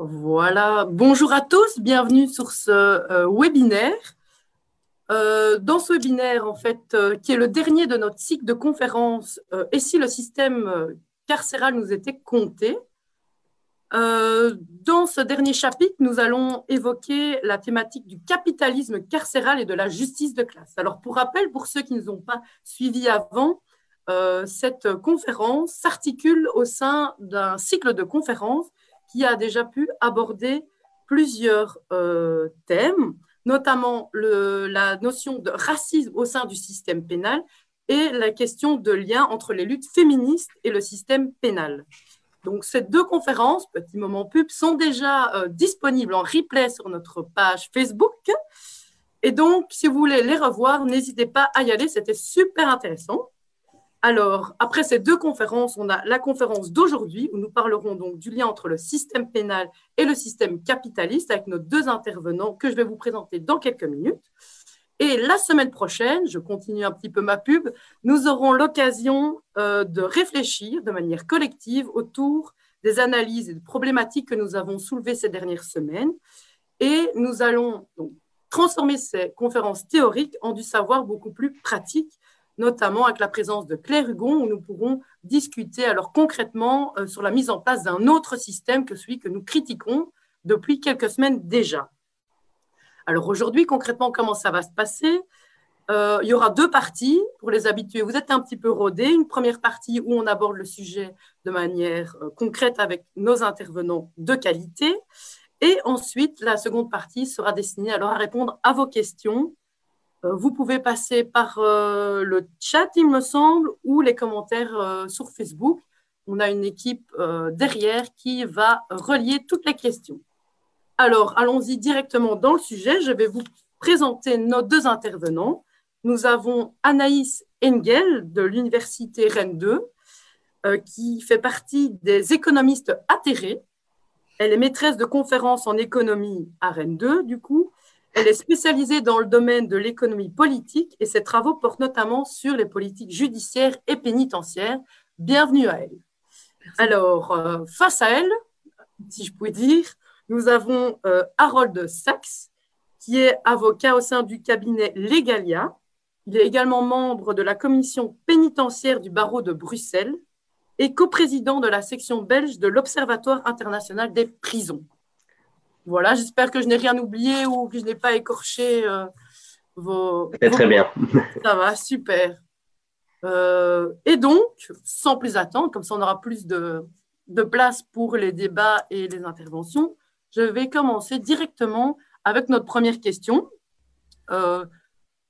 Voilà, bonjour à tous, bienvenue sur ce euh, webinaire. Euh, dans ce webinaire, en fait, euh, qui est le dernier de notre cycle de conférences, et si le système carcéral nous était compté, dans ce dernier chapitre, nous allons évoquer la thématique du capitalisme carcéral et de la justice de classe. Alors, pour rappel, pour ceux qui ne nous ont pas suivis avant, cette conférence s'articule au sein d'un cycle de conférences qui a déjà pu aborder plusieurs euh, thèmes, notamment la notion de racisme au sein du système pénal et la question de lien entre les luttes féministes et le système pénal. Donc, ces deux conférences, petit moment pub, sont déjà euh, disponibles en replay sur notre page Facebook. Et donc, si vous voulez les revoir, n'hésitez pas à y aller, c'était super intéressant. Alors, après ces deux conférences, on a la conférence d'aujourd'hui où nous parlerons donc du lien entre le système pénal et le système capitaliste avec nos deux intervenants que je vais vous présenter dans quelques minutes. Et la semaine prochaine, je continue un petit peu ma pub, nous aurons l'occasion euh, de réfléchir de manière collective autour des analyses et des problématiques que nous avons soulevées ces dernières semaines. Et nous allons donc transformer ces conférences théoriques en du savoir beaucoup plus pratique notamment avec la présence de Claire Hugon, où nous pourrons discuter alors concrètement euh, sur la mise en place d'un autre système que celui que nous critiquons depuis quelques semaines déjà. Alors aujourd'hui, concrètement, comment ça va se passer? Euh, Il y aura deux parties pour les habitués. Vous êtes un petit peu rodés. Une première partie où on aborde le sujet de manière euh, concrète avec nos intervenants de qualité. Et ensuite, la seconde partie sera destinée alors à répondre à vos questions vous pouvez passer par euh, le chat, il me semble, ou les commentaires euh, sur Facebook. On a une équipe derrière qui va relier toutes les questions. Alors, allons-y directement dans le sujet. Je vais vous présenter nos deux intervenants. Nous avons Anaïs Engel de l'Université Rennes 2, qui fait partie des économistes atterrés. Elle est maîtresse de conférences en économie à Rennes 2, du coup, elle est spécialisée dans le domaine de l'économie politique et ses travaux portent notamment sur les politiques judiciaires et pénitentiaires. Bienvenue à elle. Alors, euh, face à elle, si je puis dire, nous avons euh, Harold Sachs, qui est avocat au sein du cabinet Legalia. Il est également membre de la commission pénitentiaire du barreau de Bruxelles et coprésident de la section belge de l'Observatoire international des prisons. Voilà, j'espère que je n'ai rien oublié ou que je n'ai pas écorché euh, vos. Très, bien. Ça va, super. Euh, et donc, sans plus attendre, comme ça on aura plus de, place pour les débats et les interventions, je vais commencer directement avec notre première question. Euh,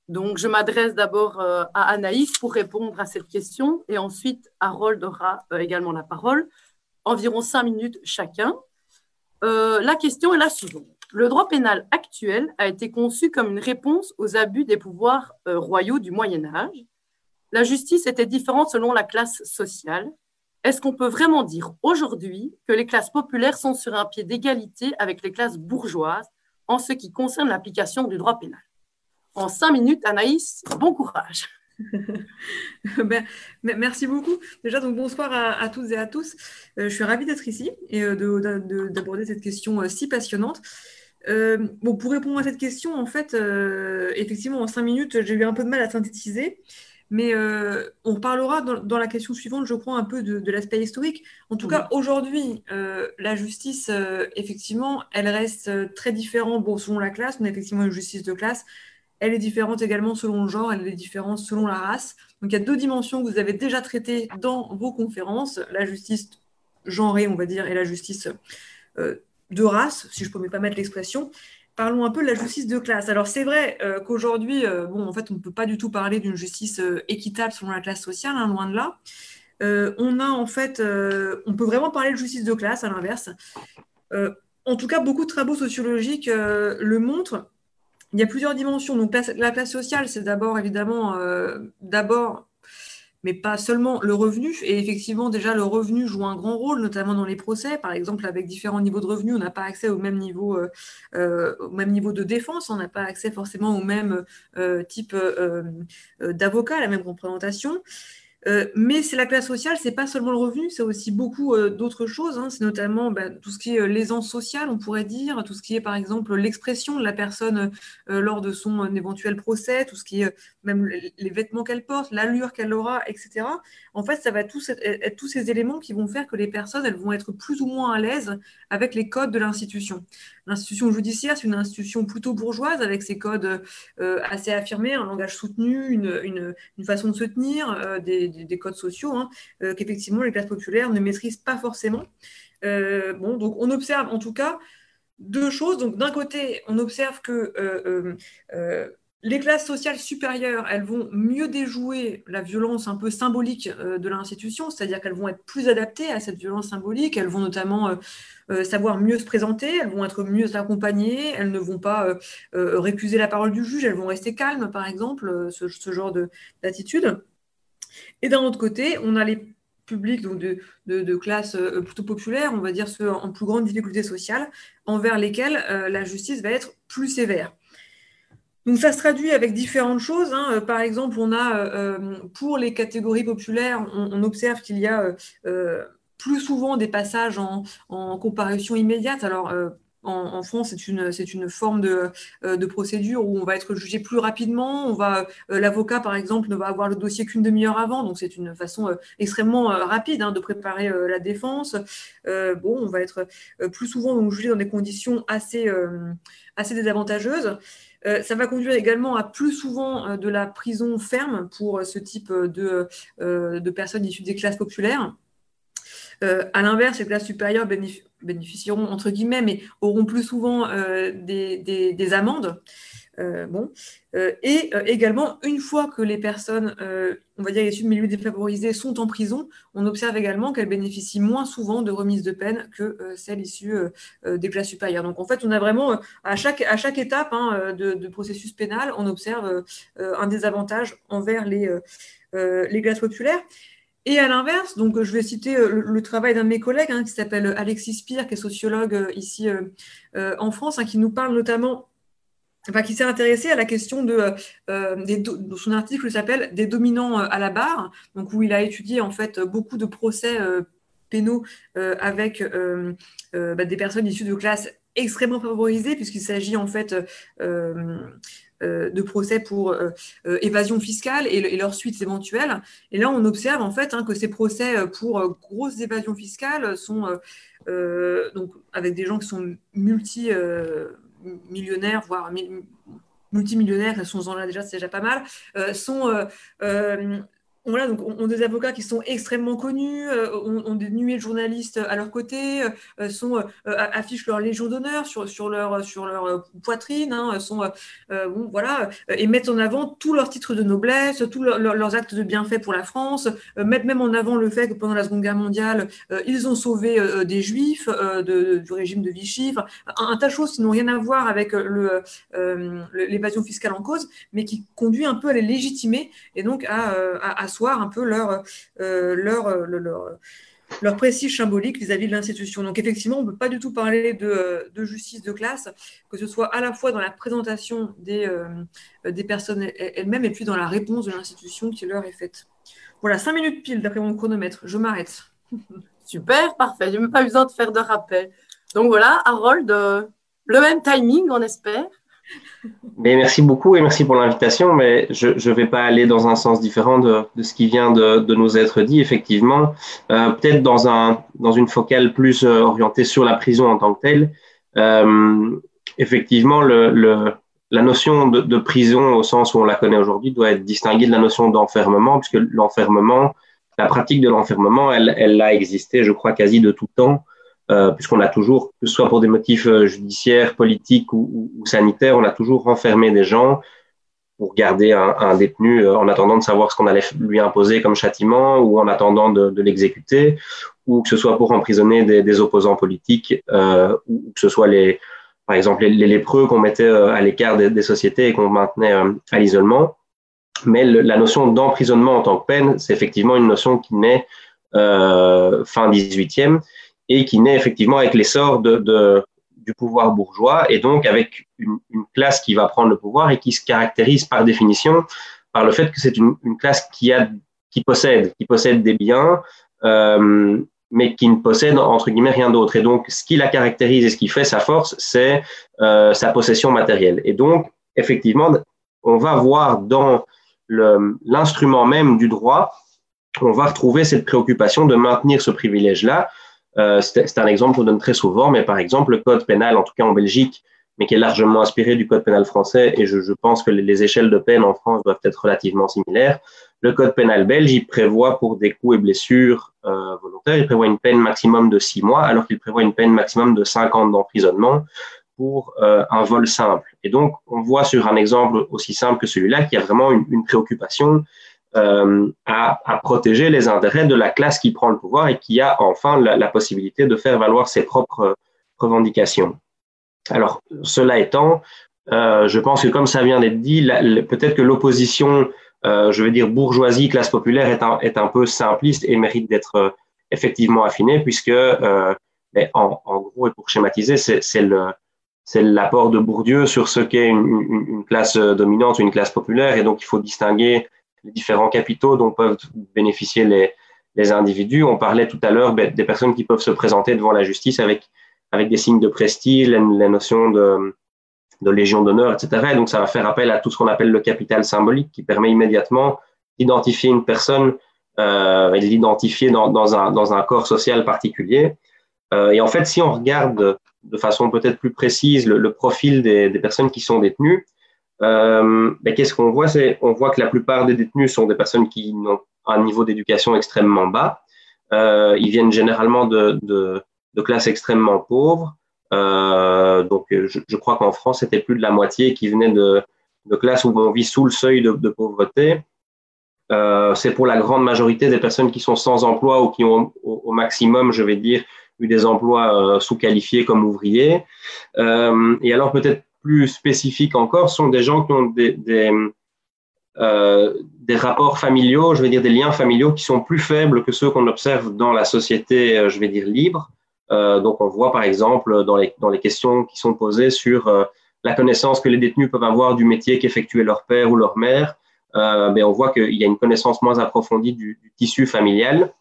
donc, je m'adresse d'abord à Anaïs pour répondre à cette question et ensuite Harold aura également la parole, environ cinq minutes chacun. Euh, la question est la suivante. Le droit pénal actuel a été conçu comme une réponse aux abus des pouvoirs euh, royaux du Moyen Âge. La justice était différente selon la classe sociale. Est-ce qu'on peut vraiment dire aujourd'hui que les classes populaires sont sur un pied d'égalité avec les classes bourgeoises en ce qui concerne l'application du droit pénal? En cinq minutes, Anaïs, bon courage. Ben, merci beaucoup. Déjà, donc bonsoir à, toutes et à tous. Euh, je suis ravie d'être ici et euh, d'aborder cette question euh, si passionnante. bon, pour répondre à cette question, en fait, effectivement, en cinq minutes, j'ai eu un peu de mal à synthétiser. Mais on parlera dans, la question suivante, je crois, un peu de, l'aspect historique. En tout cas, aujourd'hui, la justice, effectivement, elle reste très différente bon, selon la classe. On a effectivement une justice de classe elle est différente également selon le genre, elle est différente selon la race. Donc il y a deux dimensions que vous avez déjà traitées dans vos conférences, la justice genrée, on va dire, et la justice euh, de race, si je ne peux pas mettre l'expression. Parlons un peu de la justice de classe. Alors c'est vrai euh, qu'aujourd'hui, euh, bon, en fait, on ne peut pas du tout parler d'une justice équitable selon la classe sociale, hein, loin de là. on a en fait, on peut vraiment parler de justice de classe à l'inverse. en tout cas, beaucoup de travaux sociologiques le montrent il y a plusieurs dimensions. Donc, la classe sociale, c'est d'abord, évidemment, euh, d'abord, mais pas seulement le revenu. Et effectivement, déjà, le revenu joue un grand rôle, notamment dans les procès. Par exemple, avec différents niveaux de revenus, on n'a pas accès au même niveau, euh, euh, au même niveau de défense, on n'a pas accès forcément au même type d'avocat, la même représentation. Euh, mais c'est la classe sociale, c'est pas seulement le revenu, c'est aussi beaucoup euh, d'autres choses. Hein. C'est notamment bah, tout ce qui est euh, l'aisance sociale, on pourrait dire, tout ce qui est par exemple l'expression de la personne lors de son éventuel procès, tout ce qui est même les vêtements qu'elle porte, l'allure qu'elle aura, etc. En fait, ça va tous être, tous ces éléments qui vont faire que les personnes, elles vont être plus ou moins à l'aise avec les codes de l'institution. L'institution judiciaire, c'est une institution plutôt bourgeoise avec ses codes assez affirmés, un langage soutenu, une, une façon de se tenir, des des, codes sociaux hein, euh, qu'effectivement les classes populaires ne maîtrisent pas forcément. Euh, bon, donc on observe en tout cas deux choses. Donc d'un côté, on observe que euh, les classes sociales supérieures, elles vont mieux déjouer la violence un peu symbolique de l'institution, c'est-à-dire qu'elles vont être plus adaptées à cette violence symbolique, elles vont notamment savoir mieux se présenter, elles vont être mieux accompagnées, elles ne vont pas récuser la parole du juge, elles vont rester calmes, par exemple, ce, genre d'attitude. Et d'un autre côté, on a les publics de, de, classe euh, plutôt populaire, on va dire ceux en plus grande difficulté sociale, envers lesquels euh, la justice va être plus sévère. Donc ça se traduit avec différentes choses. Hein. Euh, par exemple, on a pour les catégories populaires, on, observe qu'il y a plus souvent des passages en, comparution immédiate. Alors en, France, c'est une, c'est une forme de, euh, de, procédure où on va être jugé plus rapidement. On va, euh, l'avocat, par exemple, ne va avoir le dossier qu'une demi-heure avant, donc c'est une façon euh, extrêmement rapide hein, de préparer la défense. bon, on va être plus souvent jugé dans des conditions assez, assez désavantageuses. Ça va conduire également à plus souvent de la prison ferme pour ce type de, personnes issues des classes populaires. à l'inverse, les classes supérieures bénéficieront, entre guillemets, mais auront plus souvent euh, des, amendes. Euh, bon. Euh, et également, une fois que les personnes, on va dire issues de milieux défavorisés, sont en prison, on observe également qu'elles bénéficient moins souvent de remise de peine que celles issues des classes supérieures. Donc en fait, on a vraiment, à chaque, à chaque étape hein, de, processus pénal, on observe un désavantage envers les, les classes populaires. Et à l'inverse, donc je vais citer euh, le, travail d'un de mes collègues hein, qui s'appelle Alexis Spire, qui est sociologue euh, ici euh, en France, hein, qui nous parle notamment, enfin qui s'est intéressé à la question de, son article s'appelle Des dominants à la barre, donc où il a étudié en fait beaucoup de procès pénaux avec bah, des personnes issues de classes extrêmement favorisées, puisqu'il s'agit en fait euh, de procès pour euh, euh, évasion fiscale et, leurs suites éventuelles. Et là, on observe en fait hein, que ces procès pour grosses évasions fiscales sont donc avec des gens qui sont multi millionnaires, voire multimillionnaires, elles sont là déjà, c'est déjà pas mal, sont voilà, donc ont des avocats qui sont extrêmement connus, euh, ont, des nuées de journalistes à leur côté, euh, euh, affichent leur légion d'honneur sur, leur, poitrine, hein, sont, voilà, et mettent en avant tous leurs titres de noblesse, tous leurs actes de bienfait pour la France, mettent même en avant le fait que pendant la Seconde Guerre mondiale, ils ont sauvé des juifs du régime de Vichy, un, tas de choses qui n'ont rien à voir avec l'évasion fiscale en cause, mais qui conduit un peu à les légitimer et donc à, à, à un peu leur, euh, euh, leur, leur prestige symbolique vis-à-vis de l'institution. Donc effectivement, on ne peut pas du tout parler de, de, justice de classe, que ce soit à la fois dans la présentation des, euh, des personnes elles-mêmes et puis dans la réponse de l'institution qui leur est faite. Voilà, cinq minutes pile d'après mon chronomètre. Je m'arrête. Super, parfait. Je n'ai même pas besoin de faire de rappel. Donc voilà, Harold, le même timing, on espère. Mais merci beaucoup et merci pour l'invitation. Mais je ne vais pas aller dans un sens différent de, ce qui vient de, nous être dit, effectivement. Euh, Peut-être dans, un, dans une focale plus euh, orientée sur la prison en tant que telle. Euh, effectivement, la notion de, de, prison au sens où on la connaît aujourd'hui doit être distinguée de la notion d'enfermement, puisque l'enfermement, la pratique de l'enfermement, elle, elle a existé, je crois, quasi de tout temps. Euh, puisqu'on a toujours, que ce soit pour des motifs euh, judiciaires, politiques ou, sanitaires, on a toujours renfermé des gens pour garder un, un détenu euh, en attendant de savoir ce qu'on allait lui imposer comme châtiment ou en attendant de, l'exécuter, ou que ce soit pour emprisonner des, opposants politiques, euh, ou que ce soit les, par exemple les, lépreux qu'on mettait à l'écart des, sociétés et qu'on maintenait à l'isolement. Mais la notion d'emprisonnement en tant que peine, c'est effectivement une notion qui naît euh, fin 18e et qui naît effectivement avec l'essor du pouvoir bourgeois et donc avec une, classe qui va prendre le pouvoir et qui se caractérise par définition par le fait que c'est une, une, classe qui a qui possède, qui possède des biens, euh, mais qui ne possède entre guillemets rien d'autre. Et donc, ce qui la caractérise et ce qui fait sa force, c'est euh, sa possession matérielle. Et donc, effectivement, on va voir dans l'instrument même du droit, on va retrouver cette préoccupation de maintenir ce privilège-là. Euh, c'est un exemple qu'on donne très souvent, mais par exemple, le code pénal, en tout cas en Belgique, mais qui est largement inspiré du code pénal français, et je, pense que les, les, échelles de peine en France doivent être relativement similaires. Le code pénal belge, il prévoit pour des coups et blessures euh, volontaires, il prévoit une peine maximum de six mois, alors qu'il prévoit une peine maximum de cinq ans d'emprisonnement pour euh, un vol simple. Et donc, on voit sur un exemple aussi simple que celui-là qu'il y a vraiment une préoccupation euh, à, protéger les intérêts de la classe qui prend le pouvoir et qui a enfin la, possibilité de faire valoir ses propres revendications. Alors, cela étant, euh, je pense que comme ça vient d'être dit, peut-être que l'opposition, euh, je veux dire bourgeoisie, classe populaire, est un, peu simpliste et mérite d'être effectivement affinée, puisque, en, gros, et pour schématiser, c'est l'apport de Bourdieu sur ce qu'est une, une, une, classe dominante, une classe populaire, et donc il faut distinguer les différents capitaux dont peuvent bénéficier les, les individus. On parlait tout à l'heure ben, des personnes qui peuvent se présenter devant la justice avec, avec des signes de prestige, les, les notions de, de légion d'honneur, etc. Et donc ça va faire appel à tout ce qu'on appelle le capital symbolique qui permet immédiatement d'identifier une personne euh, et de l'identifier dans, dans, un, dans un corps social particulier. Euh, et en fait, si on regarde de façon peut-être plus précise le, profil des, personnes qui sont détenues, euh, ben, qu'est-ce qu'on voit? C'est on voit que la plupart des détenus sont des personnes qui ont un niveau d'éducation extrêmement bas. Euh, ils viennent généralement de, de, de classes extrêmement pauvres. Euh, donc, je, je crois qu'en France, c'était plus de la moitié qui venait de, de classes où on vit sous le seuil de, de pauvreté. Euh, c'est pour la grande majorité des personnes qui sont sans emploi ou qui ont au, au maximum, je vais dire, eu des emplois euh, sous-qualifiés comme ouvriers. Et alors peut-être plus spécifiques encore sont des gens qui ont des, des, euh, rapports familiaux, je vais dire des liens familiaux qui sont plus faibles que ceux qu'on observe dans la société, euh, je vais dire libre. Euh, donc on voit par exemple dans les, dans les questions qui sont posées sur la connaissance que les détenus peuvent avoir du métier qu'effectuait leur père ou leur mère, ben on voit qu'il y a une connaissance moins approfondie du, tissu familial.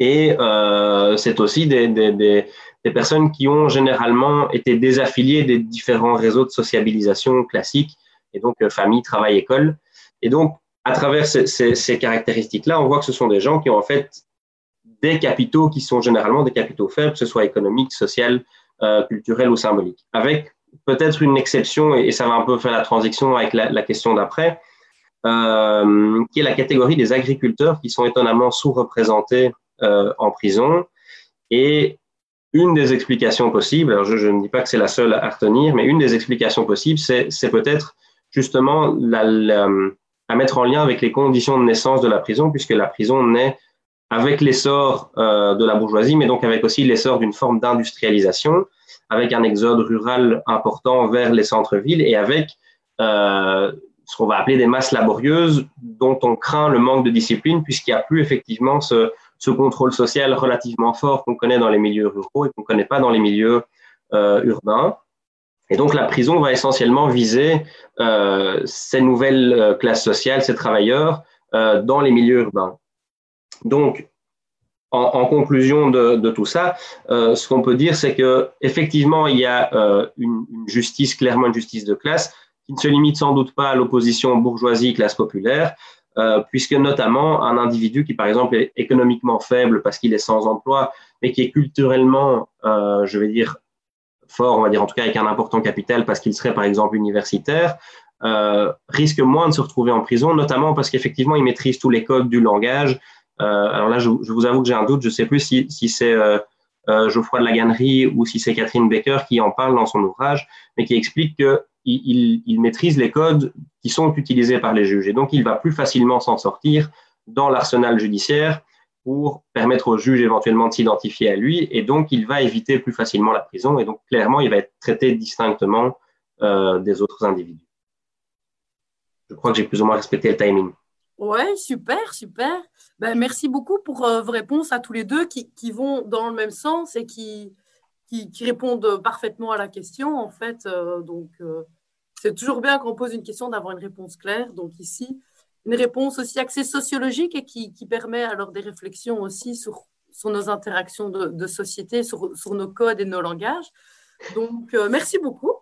Et c'est aussi des, des, des, personnes qui ont généralement été désaffiliées des différents réseaux de sociabilisation classiques, et donc euh, famille, travail, école. Et donc, à travers ces, caractéristiques-là, on voit que ce sont des gens qui ont en fait des capitaux qui sont généralement des capitaux faibles, que ce soit économiques, social, euh, culturels ou symboliques. Avec peut-être une exception, et ça va un peu faire la transition avec la, la question d'après, euh, qui est la catégorie des agriculteurs qui sont étonnamment sous-représentés euh, en prison. Et une des explications possibles, alors je, ne dis pas que c'est la seule à retenir, mais une des explications possibles, c'est peut-être justement à mettre en lien avec les conditions de naissance de la prison, puisque la prison naît avec l'essor euh, de la bourgeoisie, mais donc avec aussi l'essor d'une forme d'industrialisation, avec un exode rural important vers les centres-villes et avec euh, ce qu'on va appeler des masses laborieuses dont on craint le manque de discipline puisqu'il n'y a plus effectivement ce, contrôle social relativement fort qu'on connaît dans les milieux ruraux et qu'on ne connaît pas dans les milieux euh, urbains. Et donc la prison va essentiellement viser euh, ces nouvelles euh, classes sociales, ces travailleurs dans les milieux urbains. Donc, en, conclusion de, tout ça, ce qu'on peut dire, c'est que effectivement, il y a une, une, justice, clairement une justice de classe, qui ne se limite sans doute pas à l'opposition bourgeoisie-classe populaire, euh, puisque notamment un individu qui, par exemple, est économiquement faible parce qu'il est sans emploi, mais qui est culturellement, euh, je vais dire, fort, on va dire en tout cas avec un important capital parce qu'il serait, par exemple, universitaire, euh, risque moins de se retrouver en prison, notamment parce qu'effectivement, il maîtrise tous les codes du langage. Alors là, je, vous avoue que j'ai un doute, je ne sais plus si, si c'est Geoffroy de la Gannerie ou si c'est Catherine Baker qui en parle dans son ouvrage, mais qui explique que il, maîtrise les codes qui sont utilisés par les juges. Et donc, il va plus facilement s'en sortir dans l'arsenal judiciaire pour permettre au juge éventuellement de s'identifier à lui. Et donc, il va éviter plus facilement la prison. Et donc, clairement, il va être traité distinctement euh, des autres individus. Je crois que j'ai plus ou moins respecté le timing. Ouais, super, super. Ben, merci beaucoup pour euh, vos réponses à tous les deux qui, qui, vont dans le même sens et qui, qui, répondent parfaitement à la question, en fait. Euh, donc, euh, c'est toujours bien qu'on pose une question d'avoir une réponse claire. Donc, ici, une réponse aussi axée sociologique et qui, permet alors des réflexions aussi sur, nos interactions de, société, sur, nos codes et nos langages. Donc, euh, merci beaucoup.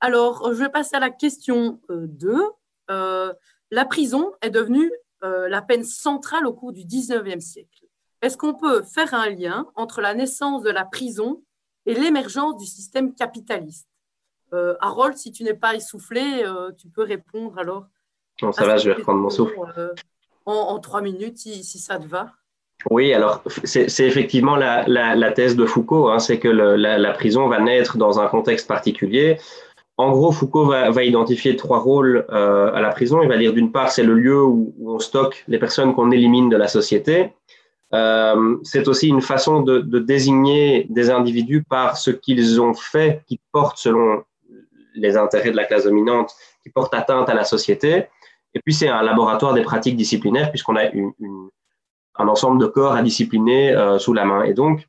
Alors, je vais passer à la question 2. Euh, euh, la prison est devenue la peine centrale au cours du 19e siècle. Est-ce qu'on peut faire un lien entre la naissance de la prison et l'émergence du système capitaliste Harold, si tu n'es pas essoufflé, tu peux répondre alors non, ça va, je vais reprendre mon souffle. Euh, en, trois minutes, si, ça te va. Oui, alors c'est effectivement la, la, thèse de Foucault, hein, c'est que la, la, prison va naître dans un contexte particulier. En gros, Foucault va, va identifier trois rôles euh, à la prison. Il va dire d'une part, c'est le lieu où, on stocke les personnes qu'on élimine de la société. Euh, c'est aussi une façon de, désigner des individus par ce qu'ils ont fait qui porte, selon les intérêts de la classe dominante, qui porte atteinte à la société. Et puis, c'est un laboratoire des pratiques disciplinaires puisqu'on a un ensemble de corps à discipliner euh, sous la main. Et donc,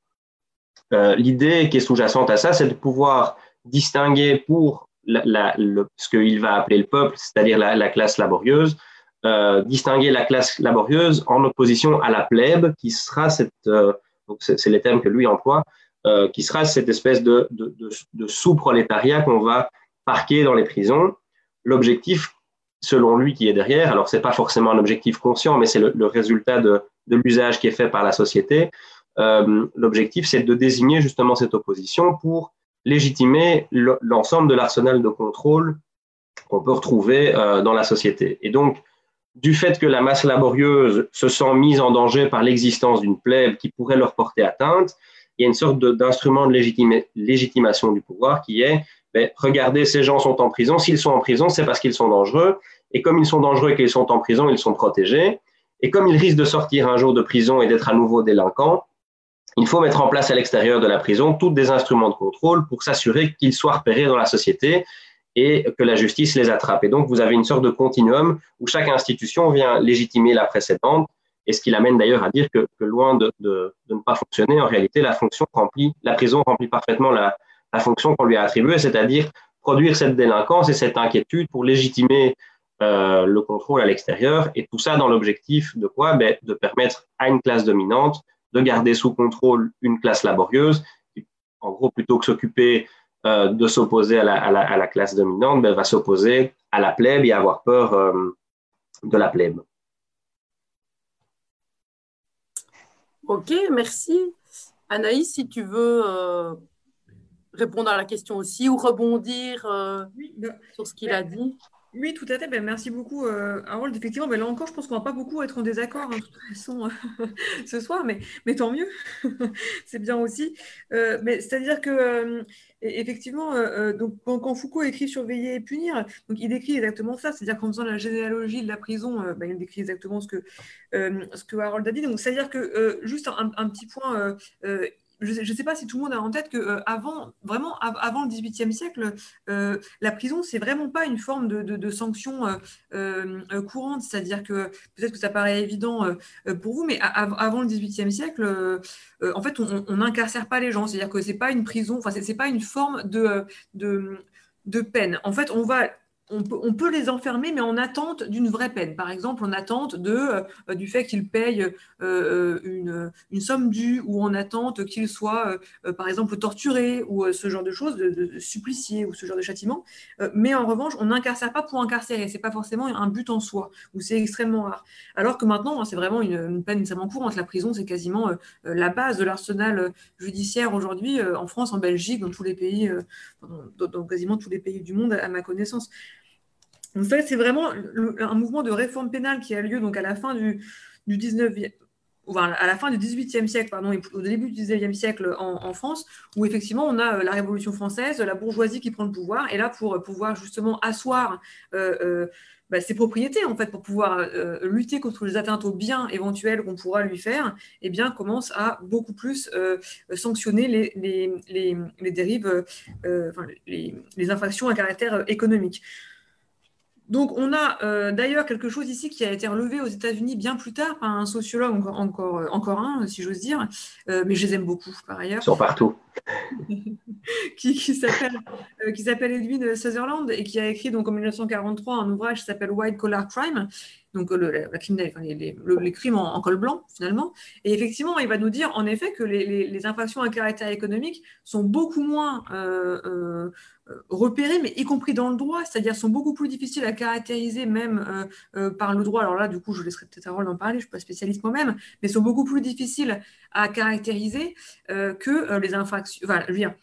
euh, l'idée qui est sous-jacente à ça, c'est de pouvoir distinguer pour ce qu'il va appeler le peuple, c'est-à-dire la, classe laborieuse, euh, distinguer la classe laborieuse en opposition à la plèbe, qui sera cette, euh, c'est les termes que lui emploie, euh, qui sera cette espèce de, de, de, sous-prolétariat qu'on va parquer dans les prisons. L'objectif selon lui, qui est derrière. Alors, ce n'est pas forcément un objectif conscient, mais c'est le, résultat de, l'usage qui est fait par la société. Euh, l'objectif, c'est de désigner justement cette opposition pour légitimer l'ensemble de l'arsenal de contrôle qu'on peut retrouver euh, dans la société. Et donc, du fait que la masse laborieuse se sent mise en danger par l'existence d'une plèbe qui pourrait leur porter atteinte, il y a une sorte d'instrument de, légitimation du pouvoir qui est ben, regardez, ces gens sont en prison. S'ils sont en prison, c'est parce qu'ils sont dangereux. Et comme ils sont dangereux et qu'ils sont en prison, ils sont protégés. Et comme ils risquent de sortir un jour de prison et d'être à nouveau délinquants, il faut mettre en place à l'extérieur de la prison tous des instruments de contrôle pour s'assurer qu'ils soient repérés dans la société et que la justice les attrape. Et donc, vous avez une sorte de continuum où chaque institution vient légitimer la précédente, et ce qui l'amène d'ailleurs à dire que, loin de, ne pas fonctionner, en réalité, la fonction remplit, la prison remplit parfaitement la, fonction qu'on lui a attribuée, c'est-à-dire produire cette délinquance et cette inquiétude pour légitimer euh, le contrôle à l'extérieur, et tout ça dans l'objectif de quoi? Ben, De permettre à une classe dominante de garder sous contrôle une classe laborieuse, en gros, plutôt que s'occuper euh, de s'opposer à la, à, la, à la, classe dominante, ben, va s'opposer à la plèbe et avoir peur euh, de la plèbe. Ok, merci. Anaïs, si tu veux euh, répondre à la question aussi ou rebondir euh, bah, sur ce qu'il a dit oui, tout à fait. Ben, merci beaucoup, euh, Harold. Effectivement, ben, là encore, je pense qu'on va pas beaucoup être en désaccord hein, de toute façon ce soir, mais, tant mieux. c'est bien aussi. Euh, mais c'est-à-dire que euh, effectivement, donc quand, Foucault écrit surveiller et punir, donc il décrit exactement ça. C'est-à-dire qu'en faisant la généalogie de la prison, ben, il décrit exactement ce que ce que Harold a dit. Donc c'est-à-dire que juste un, un, petit point je ne sais pas si tout le monde a en tête que euh, avant, vraiment avant le XVIIIe siècle, euh, la prison c'est vraiment pas une forme de, sanction euh, courante. C'est-à-dire que peut-être que ça paraît évident pour vous, mais avant le XVIIIe siècle, en fait, on n'incarcère pas les gens. C'est-à-dire que c'est pas une prison, enfin c'est pas une forme de, de de peine. En fait, on va on peut, les enfermer, mais en attente d'une vraie peine. Par exemple, en attente euh, du fait qu'ils payent euh, une, somme due ou en attente qu'ils soient, euh, par exemple, torturés ou ce genre de choses, de, suppliciés ou ce genre de châtiment. mais en revanche, on n'incarcère pas pour incarcérer. C'est pas forcément un but en soi, ou c'est extrêmement rare. Alors que maintenant, hein, c'est vraiment une, peine extrêmement courante. La prison, c'est quasiment la base de l'arsenal judiciaire aujourd'hui en France, en Belgique, dans tous les pays, dans quasiment tous les pays du monde, à ma connaissance. Donc ça, c'est vraiment un mouvement de réforme pénale qui a lieu donc à la fin du, du 19e, à la fin du 18e siècle, pardon, et au début du 19e siècle en, France, où effectivement on a euh, la Révolution française, la bourgeoisie qui prend le pouvoir, et là pour pouvoir justement asseoir euh, euh, bah, ses propriétés, en fait, pour pouvoir lutter contre les atteintes aux biens éventuels qu'on pourra lui faire, eh bien commence à beaucoup plus sanctionner les, dérives, les infractions à caractère économique. Donc, on a euh, d'ailleurs quelque chose ici qui a été relevé aux États-Unis bien plus tard par un sociologue, encore, encore, euh, un, si j'ose dire, euh, mais je les aime beaucoup par ailleurs. Ils sont partout. qui, qui s'appelle Edwin Sutherland et qui a écrit donc en 1943 un ouvrage qui s'appelle White Collar Crime donc le, les, crimes en, col blanc finalement. Et effectivement, il va nous dire en effet que les, infractions à caractère économique sont beaucoup moins euh, euh, repérées, mais y compris dans le droit, c'est-à-dire sont beaucoup plus difficiles à caractériser même euh, par le droit. Alors là, du coup, je laisserai peut-être rôle d'en parler, je ne suis pas spécialiste moi-même, mais sont beaucoup plus difficiles à caractériser que les infractions, enfin, je veux dire,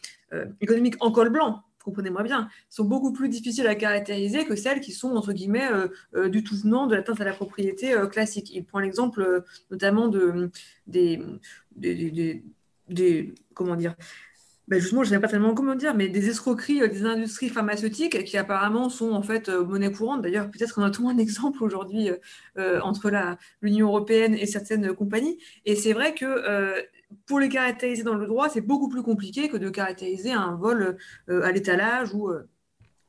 économiques en col blanc comprenez-moi bien, sont beaucoup plus difficiles à caractériser que celles qui sont, entre guillemets, euh, euh, du tout venant de l'atteinte à la propriété euh, classique. Il prend l'exemple notamment de, des, des, comment dire, ben justement, je ne sais pas tellement comment dire, mais des escroqueries des industries pharmaceutiques qui apparemment sont en fait monnaie courante. D'ailleurs, peut-être qu'on a tout un exemple aujourd'hui entre l'Union européenne et certaines compagnies. Et c'est vrai que pour les caractériser dans le droit, c'est beaucoup plus compliqué que de caractériser un vol euh, à l'étalage ou, euh,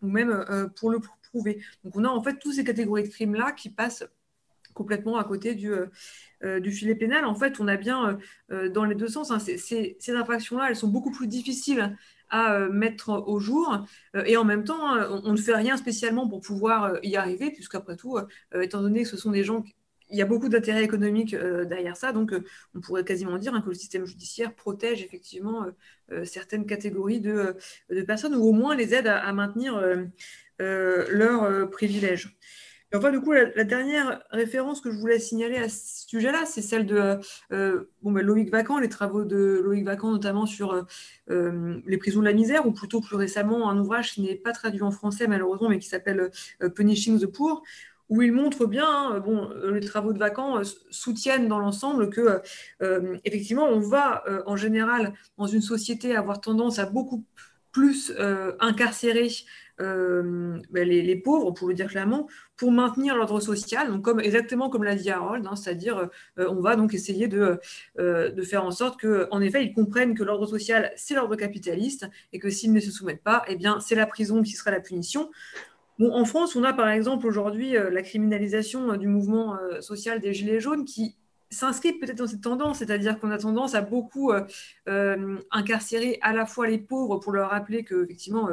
ou même euh, pour le prouver. Donc on a en fait toutes ces catégories de crimes-là qui passent complètement à côté du, du filet pénal. En fait, on a bien dans les deux sens, hein, ces, infractions-là, elles sont beaucoup plus difficiles à mettre au jour. et en même temps, on, on, ne fait rien spécialement pour pouvoir y arriver, puisqu'après tout, étant donné que ce sont des gens il y a beaucoup d'intérêts économiques euh, derrière ça, donc euh, on pourrait quasiment dire hein, que le système judiciaire protège effectivement euh, certaines catégories de, personnes ou au moins les aide à, maintenir leurs privilèges. Enfin, du coup, la, dernière référence que je voulais signaler à ce sujet-là, c'est celle de bon, ben, Loïc Vacan, les travaux de Loïc Vacan, notamment sur les prisons de la misère, ou plutôt plus récemment un ouvrage qui n'est pas traduit en français malheureusement, mais qui s'appelle Punishing the Poor, où il montre bien, hein, bon, euh, les travaux de euh, soutiennent dans l'ensemble que, euh, effectivement, on va en général dans une société avoir tendance à beaucoup plus incarcérer ben, les, pauvres, pour le dire clairement, pour maintenir l'ordre social, donc comme, exactement comme l'a dit Harold, hein, c'est-à-dire on va donc essayer de, de faire en sorte qu'en effet, ils comprennent que l'ordre social, c'est l'ordre capitaliste, et que s'ils ne se soumettent pas, eh bien, c'est la prison qui sera la punition. En France, on a par exemple aujourd'hui euh, la criminalisation euh, du mouvement euh, social des Gilets jaunes qui s'inscrit peut-être dans cette tendance, c'est-à-dire qu'on a tendance à beaucoup incarcérer à la fois les pauvres pour leur rappeler que effectivement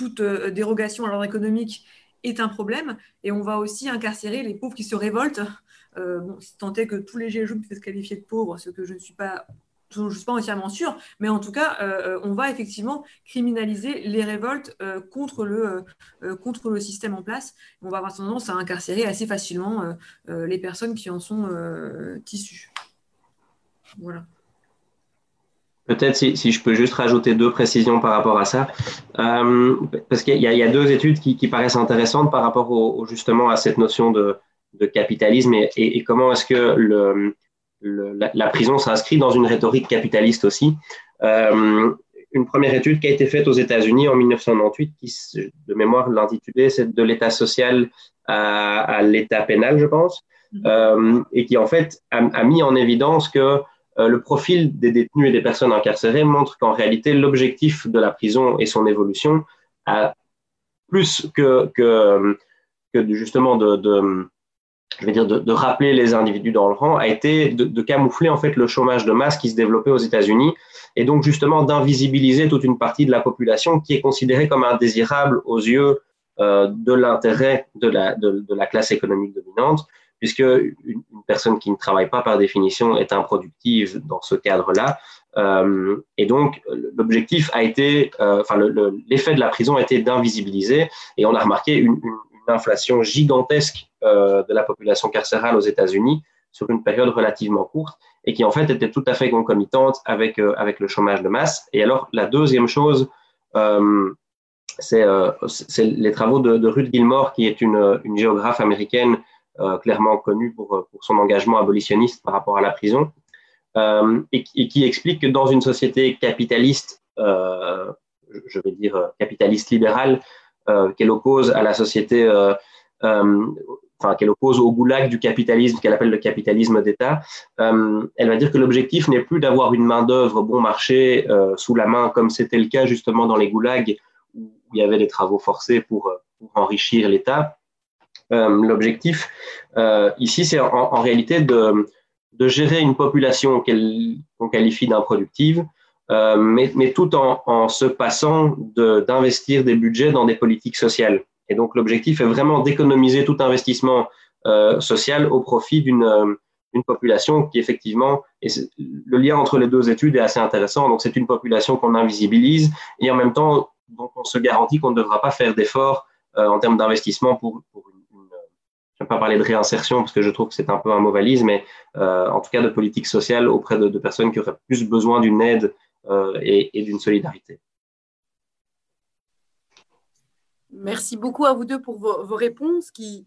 toute dérogation à l'ordre économique est un problème, et on va aussi incarcérer les pauvres qui se révoltent. bon, tant est que tous les jaunes puissent être qualifiés de pauvres, ce que je ne suis pas je suis pas entièrement sûre, mais en tout cas, euh, euh, on va effectivement criminaliser les révoltes euh, contre, le, contre le système en place. On va avoir tendance à incarcérer assez facilement les personnes qui en sont issues. Voilà. Peut-être si, si, je peux juste rajouter deux précisions par rapport à ça, parce qu'il y, y, a deux études qui, qui, paraissent intéressantes par rapport au, justement à cette notion de, de capitalisme et, et comment est-ce que le, la, prison s'inscrit dans une rhétorique capitaliste aussi. Euh, une première étude qui a été faite aux États-Unis en 1998, qui, de mémoire, l'intitulait c'est de l'état social à, l'état pénal, je pense, mm-hmm. euh, et qui en fait a, mis en évidence que euh, le profil des détenus et des personnes incarcérées montre qu'en réalité, l'objectif de la prison et son évolution a plus que, justement de, rappeler les individus dans le rang, a été de, camoufler en fait le chômage de masse qui se développait aux États-Unis et donc justement d'invisibiliser toute une partie de la population qui est considérée comme indésirable aux yeux euh, de l'intérêt de, la classe économique dominante, puisque une, personne qui ne travaille pas par définition est improductive dans ce cadre-là. Euh, et donc l'objectif a été, euh, enfin l'effet de la prison a été d'invisibiliser et on a remarqué une, inflation gigantesque euh, de la population carcérale aux États-Unis sur une période relativement courte et qui en fait était tout à fait concomitante avec, avec le chômage de masse. Et alors la deuxième chose, c'est les travaux de, Ruth Gilmore, qui est une géographe américaine clairement connue pour, pour, son engagement abolitionniste par rapport à la prison, et, et, qui explique que dans une société capitaliste, je vais dire capitaliste libérale, euh, qu'elle oppose à la société, euh, euh, enfin qu'elle oppose au goulag du capitalisme qu'elle appelle le capitalisme d'État. elle va dire que l'objectif n'est plus d'avoir une main d'œuvre bon marché sous la main comme c'était le cas justement dans les goulags où il y avait des travaux forcés pour, enrichir l'État. L'objectif ici, c'est en, réalité de, gérer une population qu'on qualifie d'improductive mais, mais, tout en, se passant d'investir des budgets dans des politiques sociales. Et donc l'objectif est vraiment d'économiser tout investissement social au profit d'une une population qui effectivement, le lien entre les deux études est assez intéressant. Donc c'est une population qu'on invisibilise et en même temps on se garantit qu'on ne devra pas faire d'efforts euh, en termes d'investissement pour vais pas parler de réinsertion parce que je trouve que c'est un peu un mot valise, mais euh, en tout cas de politique sociale auprès de, personnes qui auraient plus besoin d'une aide euh, et, d'une solidarité. Merci beaucoup à vous deux pour vos, réponses qui,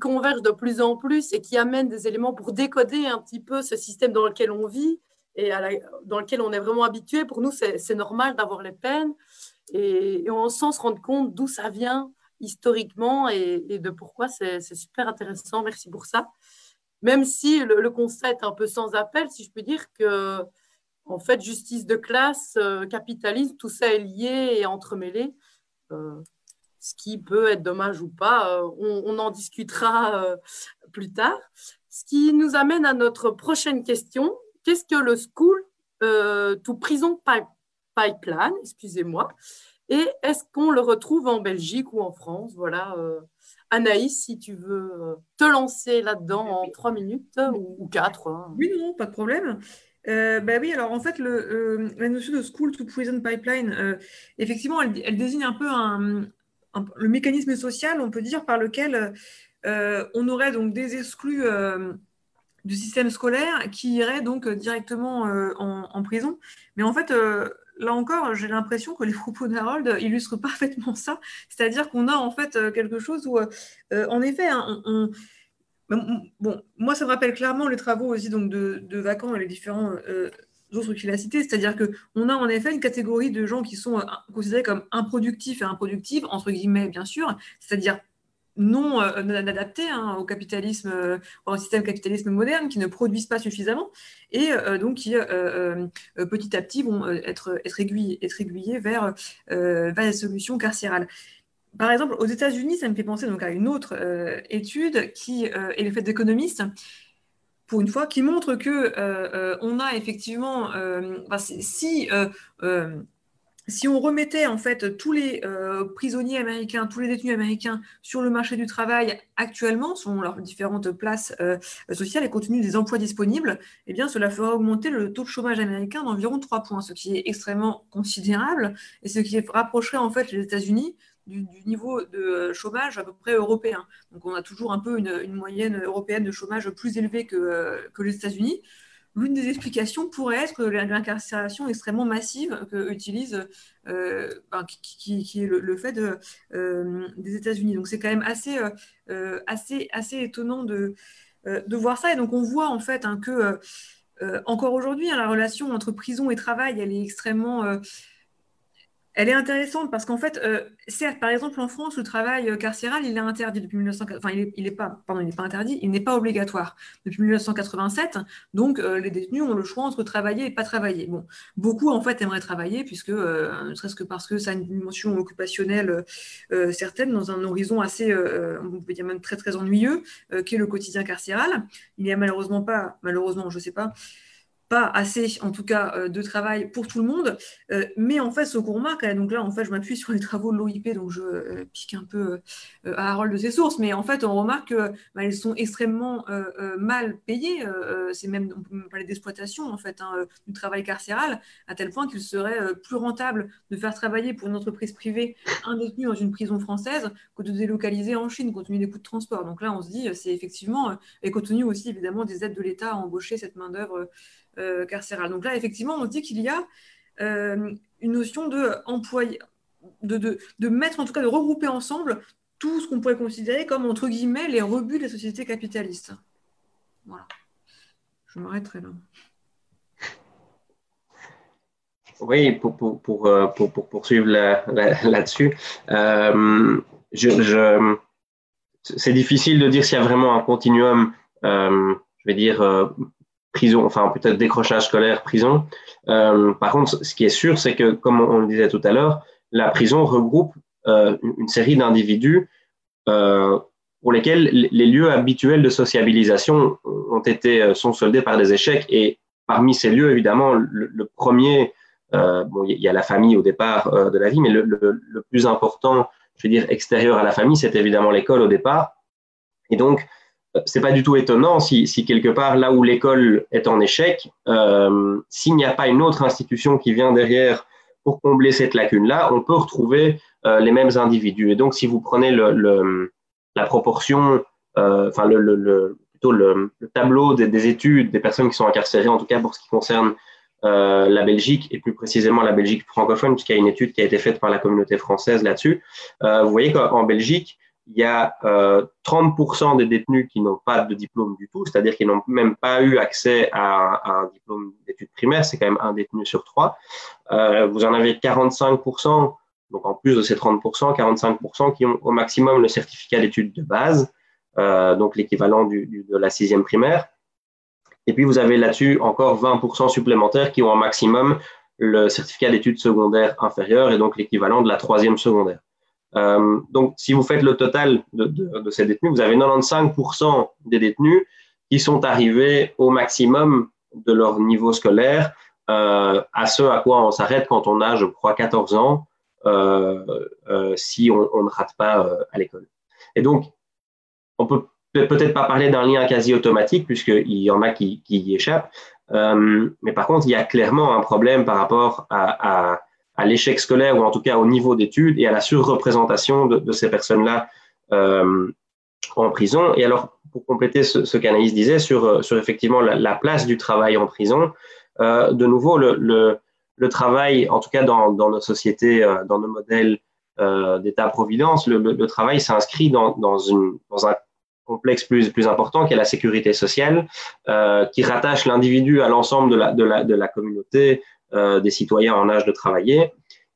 convergent de plus en plus et qui amènent des éléments pour décoder un petit peu ce système dans lequel on vit et dans lequel on est vraiment habitué. Pour nous, c'est normal d'avoir les peines et, et, on sent se rendre compte d'où ça vient historiquement et, de pourquoi c'est super intéressant. Merci pour ça. Même si le, le, constat est un peu sans appel, si je peux dire que, en fait, justice de classe, euh, capitalisme, tout ça est lié et entremêlé. Euh, ce qui peut être dommage ou pas, euh, on, en discutera plus tard. Ce qui nous amène à notre prochaine question. Qu'est-ce que le School to Prison Pipeline Excusez-moi. Et est-ce qu'on le retrouve en Belgique ou en France? Voilà. Euh, Anaïs, si tu veux euh, te lancer là-dedans en trois minutes ou, quatre. Hein. Oui, non, pas de problème. Euh, bah oui, alors en fait, le, euh, la notion de School to Prison Pipeline, euh, effectivement, elle, elle, désigne un peu un, le mécanisme social, on peut dire, par lequel on aurait donc des exclus du système scolaire qui iraient donc directement en, en, prison. Mais en fait, là encore, j'ai l'impression que les propos d'Harold illustrent parfaitement ça. C'est-à-dire qu'on a en fait quelque chose où, euh, en effet, hein, bon, moi, ça me rappelle clairement les travaux aussi donc, de, Vacan et les différents euh, autres qu'il a cités, c'est-à-dire qu'on a en effet une catégorie de gens qui sont euh, considérés comme improductifs et improductifs, entre guillemets bien sûr, c'est-à-dire non euh, adaptés hein, au capitalisme, euh, au système capitalisme moderne, qui ne produisent pas suffisamment, et euh, donc qui euh, euh, petit à petit vont être, être, aiguillés, vers, des solutions carcérales. Par exemple, aux États-Unis, ça me fait penser donc à une autre étude qui est le fait d'économistes pour une fois, qui montre que euh, euh, on a effectivement, euh, si si on remettait en fait tous les prisonniers américains, tous les détenus américains sur le marché du travail actuellement, selon leurs différentes places sociales et compte tenu des emplois disponibles, eh cela ferait augmenter le taux de chômage américain d'environ 3 points, ce qui est extrêmement considérable et ce qui rapprocherait en fait les États-Unis du, du, niveau de chômage à peu près européen. Donc on a toujours un peu une, moyenne européenne de chômage plus élevée que les États-Unis. L'une des explications pourrait être l'incarcération extrêmement massive que utilise, euh, qui, est le, fait euh, des États-Unis. Donc c'est quand même assez, euh, assez, assez étonnant de, de voir ça. Et donc on voit en fait hein, que encore aujourd'hui, hein, la relation entre prison et travail, elle est extrêmement elle est intéressante parce qu'en fait, euh, certes, par exemple, en France, le travail euh, carcéral, il est interdit depuis 1980. Enfin, il n'est pas, interdit, il n'est pas obligatoire depuis 1987. Donc, euh, les détenus ont le choix entre travailler et pas travailler. Beaucoup en fait aimeraient travailler puisque, ne serait-ce que parce que ça a une dimension occupationnelle certaine dans un horizon assez, on peut dire même très très ennuyeux, qui est le quotidien carcéral. Il n'y a malheureusement pas, malheureusement, je sais pas pas assez, en tout cas, euh, de travail pour tout le monde. Euh, mais en fait, ce qu'on remarque, donc là, en fait, je m'appuie sur les travaux de l'OIP, donc je euh, pique un peu à Harold de ses sources, mais en fait, on remarque qu'elles bah, sont extrêmement mal payées. c'est même, on peut parler d'exploitation, en fait, hein, du travail carcéral, à tel point qu'il serait plus rentable de faire travailler pour une entreprise privée un détenu dans une prison française que de délocaliser en Chine, compte tenu des coûts de transport. Donc là, on se dit, c'est effectivement, et compte tenu aussi, évidemment, des aides de l'État à embaucher cette main-d'œuvre carcérale. Donc là, effectivement, on dit qu'il y a euh, une notion de, employé, de, de, de, mettre, en tout cas, de regrouper ensemble tout ce qu'on pourrait considérer comme, entre guillemets, les rebuts des sociétés capitalistes. Voilà. Je m'arrêterai là. Oui, pour, pour, pour, euh, pour, pour poursuivre là-dessus, là euh, je, je, c'est difficile de dire s'il y a vraiment un continuum, euh, je vais dire, enfin peut-être décrochage scolaire, prison. Euh, par contre, ce qui est sûr, c'est que, comme on le disait tout à l'heure, la prison regroupe euh, une série d'individus euh, pour lesquels les lieux habituels de sociabilisation ont été sont soldés par des échecs. Et parmi ces lieux, évidemment, le, le premier bon, il y a la famille au départ de la vie, mais le, le, plus important, je veux dire, extérieur à la famille, c'est évidemment l'école au départ. Et donc, c'est pas du tout étonnant si, si, quelque part, là où l'école est en échec, euh, s'il n'y a pas une autre institution qui vient derrière pour combler cette lacune-là, on peut retrouver euh, les mêmes individus. Et donc, si vous prenez le, la proportion, euh, enfin, le, plutôt le, tableau des, des, études des personnes qui sont incarcérées, en tout cas pour ce qui concerne la Belgique, et plus précisément la Belgique francophone, puisqu'il y a une étude qui a été faite par la communauté française là-dessus, vous voyez qu'en Belgique, il y a euh, 30% des détenus qui n'ont pas de diplôme du tout, c'est-à-dire qu'ils n'ont même pas eu accès à, un diplôme d'études primaires, c'est quand même un détenu sur trois. Euh, vous en avez 45%, donc en plus de ces 30%, 45% qui ont au maximum le certificat d'études de base, euh, donc l'équivalent du, du, de la sixième primaire. Et puis vous avez là-dessus encore 20% supplémentaires qui ont au maximum le certificat d'études secondaires inférieures et donc l'équivalent de la troisième secondaire. Euh, donc, si vous faites le total de, ces détenus, vous avez 95% des détenus qui sont arrivés au maximum de leur niveau scolaire, euh, à ce à quoi on s'arrête quand on a, je crois, 14 ans, euh, si on, ne rate pas à l'école. Et donc, on peut peut-être pas parler d'un lien quasi automatique, puisqu'il y en a qui, y échappent, mais par contre, il y a clairement un problème par rapport à à l'échec scolaire ou en tout cas au niveau d'études et à la surreprésentation de, de ces personnes-là euh, en prison. Et alors, pour compléter ce, ce qu'Anaïs disait sur, sur effectivement la, la, place du travail en prison, euh, de nouveau, le, le, le, travail, en tout cas dans, dans nos sociétés, euh, dans nos modèles euh, d'État-providence, le, le, travail s'inscrit dans, dans, dans un complexe plus, plus important qui est la sécurité sociale, euh, qui rattache l'individu à l'ensemble de la, de, la, de la communauté, euh, des citoyens en âge de travailler.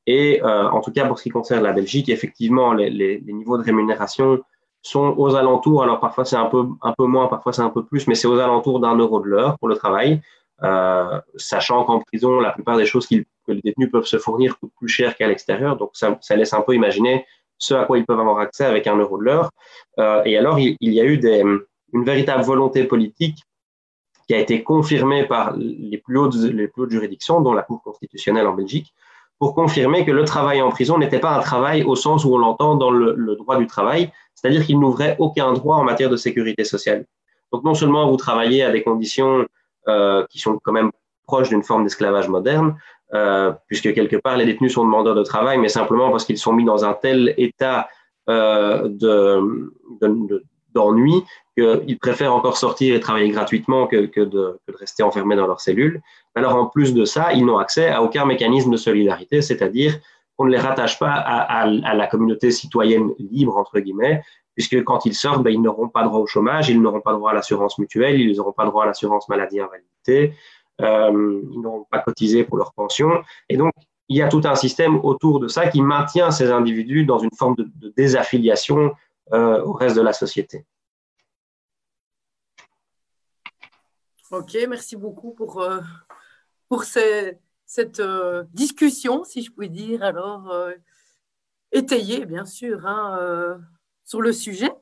Et euh, en tout cas, pour ce qui concerne la Belgique, effectivement, les, niveaux de rémunération sont aux alentours, alors parfois c'est un peu, un peu moins, parfois c'est un peu plus, mais c'est aux alentours d'un euro de l'heure pour le travail, euh, sachant qu'en prison, la plupart des choses que les détenus peuvent se fournir coûtent plus cher qu'à l'extérieur, donc ça, laisse un peu imaginer ce à quoi ils peuvent avoir accès avec un euro de l'heure. Euh, et alors, il, y a eu une véritable volonté politique qui a été confirmé par les plus, hautes, les plus hautes juridictions, dont la Cour constitutionnelle en Belgique, pour confirmer que le travail en prison n'était pas un travail au sens où on l'entend dans le, droit du travail, c'est-à-dire qu'il n'ouvrait aucun droit en matière de sécurité sociale. Donc non seulement vous travaillez à des conditions euh, qui sont quand même proches d'une forme d'esclavage moderne, euh, puisque quelque part les détenus sont demandeurs de travail, mais simplement parce qu'ils sont mis dans un tel état euh, de, de, d'ennui qu'ils préfèrent encore sortir et travailler gratuitement que, de, rester enfermés dans leurs cellules. Alors en plus de ça, ils n'ont accès à aucun mécanisme de solidarité, c'est-à-dire qu'on ne les rattache pas à, la communauté citoyenne libre, entre guillemets, puisque quand ils sortent, ben, ils n'auront pas droit au chômage, ils n'auront pas droit à l'assurance mutuelle, ils n'auront pas droit à l'assurance maladie invalidité, euh, ils n'auront pas cotisé pour leur pension. Et donc, il y a tout un système autour de ça qui maintient ces individus dans une forme de désaffiliation euh, au reste de la société. Ok, merci beaucoup pour, euh, pour ces, cette euh, discussion, si je puis dire, alors étayée, bien sûr, hein, sur le sujet.